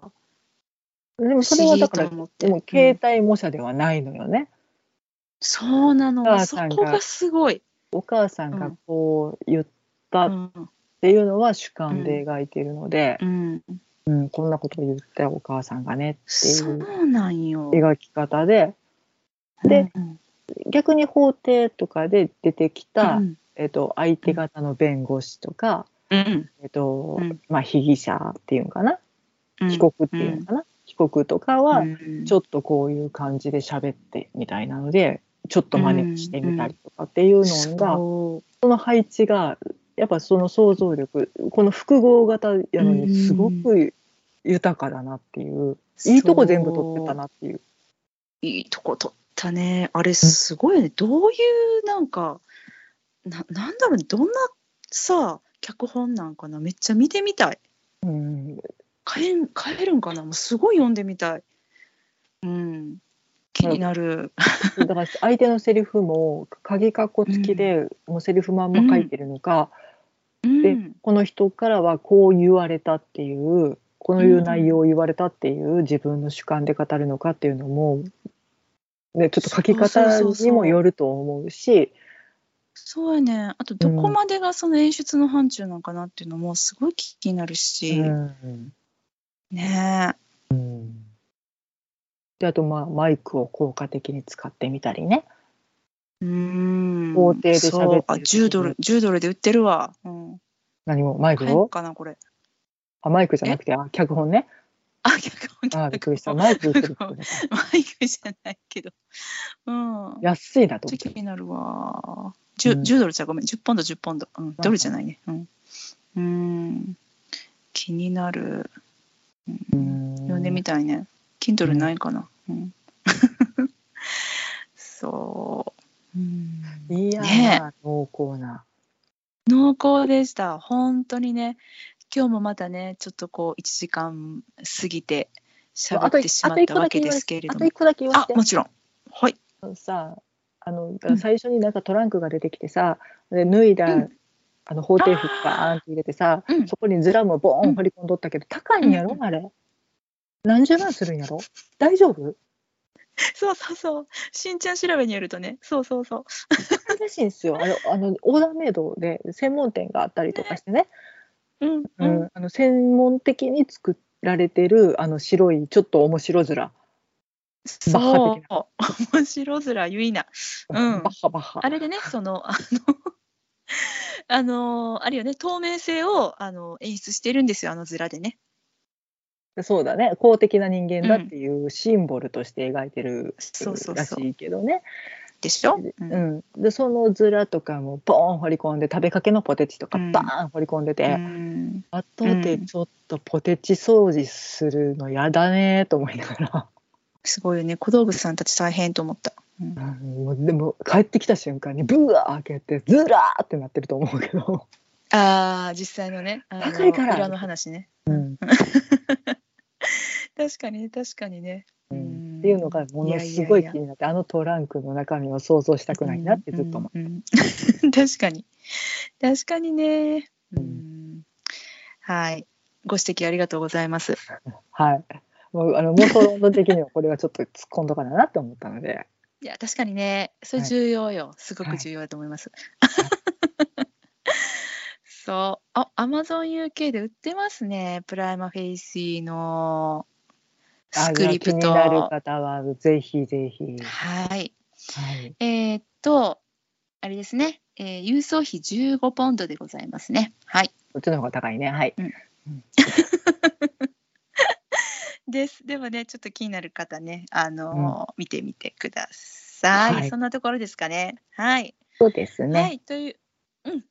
Speaker 2: でもそれはだからもう携帯模写ではないのよね。
Speaker 1: そうな
Speaker 2: お
Speaker 1: の
Speaker 2: 母さんが
Speaker 1: そこがすごい、
Speaker 2: お母さんがこう言ったっ
Speaker 1: うん。
Speaker 2: ていうのは主観で描いているので、
Speaker 1: うん、
Speaker 2: うん。こんなことを言ったお母さんがねってい
Speaker 1: そううなんよ。
Speaker 2: 描き方で。で
Speaker 1: うん。
Speaker 2: 逆に法廷とかで出てきた、
Speaker 1: うん。
Speaker 2: えっと、相手方の弁護士とか、
Speaker 1: うん。
Speaker 2: えっと
Speaker 1: うん。
Speaker 2: まあ、被疑者っていうのかな？
Speaker 1: うん。
Speaker 2: 被告っていうのかな、被告とかは
Speaker 1: うん。
Speaker 2: ちょっとこういう感じで喋ってみたいなのでちょっと真似してみたりとかっていうのが、
Speaker 1: そ
Speaker 2: その配置がやっぱその想像力この複合型やのにすごく豊かだなっていう、
Speaker 1: う
Speaker 2: いいとこ全部取ってたなっていう。
Speaker 1: いいとこ取ったね。あれすごいよね。どういうなんかななんだろうね。どんなさ脚本なんかな？めっちゃ見てみたい。
Speaker 2: うん、
Speaker 1: 買えん買えるんかな？もうすごい読んでみたい。うん。気になる。
Speaker 2: だから相手のセリフも鍵括弧付きで、もうセリフまんま書いてるのか、
Speaker 1: うん。
Speaker 2: でこの人からはこう言われたっていうこういう内容を言われたっていう自分の主観で語るのかっていうのも、ね、ちょっと書き方にもよると思うし
Speaker 1: そうやね。あとどこまでがその演出の範疇なのかなっていうのもすごい気になるし。
Speaker 2: うん
Speaker 1: ねえ。
Speaker 2: であとまあマイクを効果的に使ってみたりね。
Speaker 1: うーん。
Speaker 2: 法廷で喋ってる
Speaker 1: そうあ
Speaker 2: 時に
Speaker 1: 10ドル10ドルで売ってるわ。うん。
Speaker 2: 何も？マイク
Speaker 1: 買えん
Speaker 2: を
Speaker 1: かなこれ。
Speaker 2: あマイクじゃなくてあ脚本ね。
Speaker 1: あ、逆音
Speaker 2: あびっくりした。マイク売ってるって
Speaker 1: マ
Speaker 2: こと [LAUGHS] だ
Speaker 1: イクじゃないけど。うん。
Speaker 2: 安いなと思って。
Speaker 1: ちょっと気になるわ。10,
Speaker 2: うん
Speaker 1: 10ドルじゃごめん。10ポンド、10ポンド。うん、ドルじゃないね。うん。うん。気になる。
Speaker 2: うん
Speaker 1: 読んでみたいね。Kindle ないかな。うん。[LAUGHS] そう。うん
Speaker 2: いやー、
Speaker 1: ね
Speaker 2: 濃厚な。
Speaker 1: 濃厚でした。本当にね。今日もまたね、ちょっとこう、1時間過ぎて喋ってしまったわけですけれども
Speaker 2: あと一。個だけ言わ
Speaker 1: あ
Speaker 2: せ、て。
Speaker 1: もちろん。はい。
Speaker 2: さ、あの
Speaker 1: うん
Speaker 2: 最初になんかトランクが出てきてさ、で脱いだ、
Speaker 1: うん
Speaker 2: あの法廷服バーンって入れてさ、
Speaker 1: うん
Speaker 2: そこにズラもボー
Speaker 1: うん
Speaker 2: ン掘り込んどったけど、高いんやろ、あれ。何十万するんやろ？大丈夫？
Speaker 1: そうそうそう。しんちゃん調べによるとね。そうそうそう。
Speaker 2: らしいんですよ。あの、あのオーダーメイドで専門店があったりとかしてね、
Speaker 1: うん。
Speaker 2: う。ん、あの専門的に作られてるあの白いちょっと面白面、バッハ的
Speaker 1: う。面白面ゆいな。うん
Speaker 2: バッハバッハ。
Speaker 1: あれでね、その、あの、あの、あるよね、透明性をあの演出してるんですよ、あの面でね。
Speaker 2: そうだね公的な人間だっていうシンボルとして描いてるらし。いけどね。
Speaker 1: でしょ、う
Speaker 2: ん、でその面とかもボーン掘り込んで食べかけのポテチとかバーン掘り込んでて、
Speaker 1: うん
Speaker 2: 後でちょっとポテチ掃除するのやだねと思いながら、
Speaker 1: すごいよね、小道具さんたち大変と思った。うん
Speaker 2: でも帰ってきた瞬間にブワー開けてズラーってなってると思うけど、
Speaker 1: ああ、実際のね、あの
Speaker 2: 高いから
Speaker 1: 裏の話ね。
Speaker 2: うん [LAUGHS]
Speaker 1: 確かにね、確かにね。
Speaker 2: う
Speaker 1: うん
Speaker 2: んっていうのがものすごい気になってあのトランクの中身を想像したくないなってずっと思って。
Speaker 1: うんうんうん [LAUGHS] 確かに。確かにね。
Speaker 2: うん
Speaker 1: うんはい。ご指摘ありがとうございます。
Speaker 2: はい。もうあの妄想論論的にはこれはちょっと突っ込んどかななって思ったので。
Speaker 1: いや、確かにね、それ
Speaker 2: はい
Speaker 1: 重要よ。すごく重要だと思います。[LAUGHS] そう。あ、Amazon UK で売ってますね。プライマフェイシーのス
Speaker 2: あ
Speaker 1: クリプ
Speaker 2: 気になる
Speaker 1: ト。
Speaker 2: 方はぜひぜひ。
Speaker 1: はい。
Speaker 2: はい。
Speaker 1: えーっと、あれですね、えー郵送費15ポンドでございますね。はい。
Speaker 2: こっちの方が高いね。はい。[LAUGHS]
Speaker 1: です。ではね、ちょっと気になる方ね、あのー見てみてください,、
Speaker 2: はい
Speaker 1: そんなところですかね。はい。
Speaker 2: そうですね。
Speaker 1: はい。という、うん。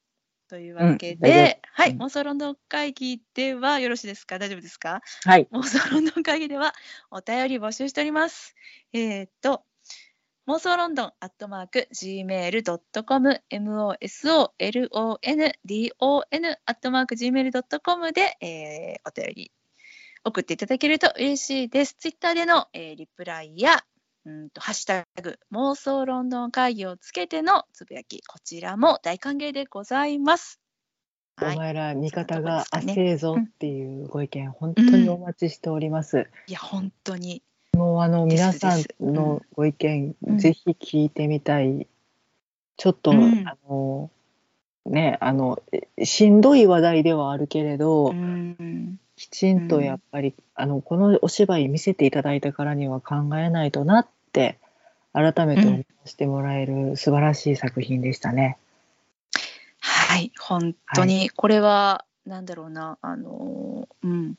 Speaker 1: というわけ
Speaker 2: うん
Speaker 1: はい。
Speaker 2: うん
Speaker 1: 妄想ロンドン会議ではよろしいですか？大丈夫ですか？
Speaker 2: はい。
Speaker 1: 妄想ロンドン会議ではお便り募集しております。えーっと、妄想ロンドンアットマーク gmail.com mosolondon アットマーク gmail.com で、えーお便り送っていただけると嬉しいです。ツイッターでの、えーリプライやうんとハッシュタグ妄想ロンドン会議をつけてのつぶやき、こちらも大歓迎でございます。はい。
Speaker 2: お前ら味方が
Speaker 1: そんなとこですかね
Speaker 2: 浅いぞっていうご意見、本当にお待ちしております。
Speaker 1: いや、本当に。
Speaker 2: もうあの皆さんのご意見、
Speaker 1: うん
Speaker 2: ぜひ聞いてみたい。ちょっと、
Speaker 1: うん
Speaker 2: あのねあのえしんどい話題ではあるけれど、
Speaker 1: うん。
Speaker 2: きちんとやっぱり、あのこのお芝居見せていただいたからには考えないとなって改めて思わせてもらえる素晴らしい作品でしたね。
Speaker 1: はい、本当に、これは、なんだろうな、あのーうん。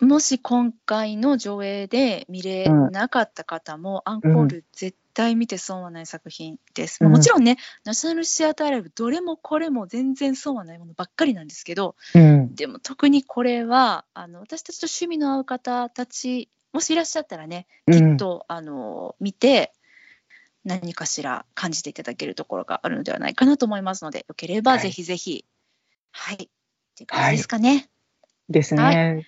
Speaker 1: もし今回の上映で見れなかった方も、アンコール絶対見て損はない作品です。
Speaker 2: うん。
Speaker 1: もちろんね、ナショナルシアターライブ、どれもこれも全然損はないものばっかりなんですけど、
Speaker 2: うん、
Speaker 1: でも特にこれは、あの私たちと趣味の合う方たち、もしいらっしゃったらね、きっと、あの見て、何かしら感じていただけるところがあるのではないかなと思いますので、よければ
Speaker 2: はい。
Speaker 1: ぜひぜひ、はい、っていう感じですかね。
Speaker 2: です
Speaker 1: は
Speaker 2: ね。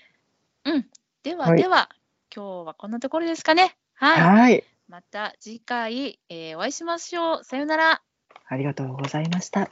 Speaker 1: うん。では、
Speaker 2: はい
Speaker 1: では、今日はこんなところですかね。はい。
Speaker 2: はい、
Speaker 1: また次回、えーお会いしましょう。さようなら。
Speaker 2: ありがとうございました。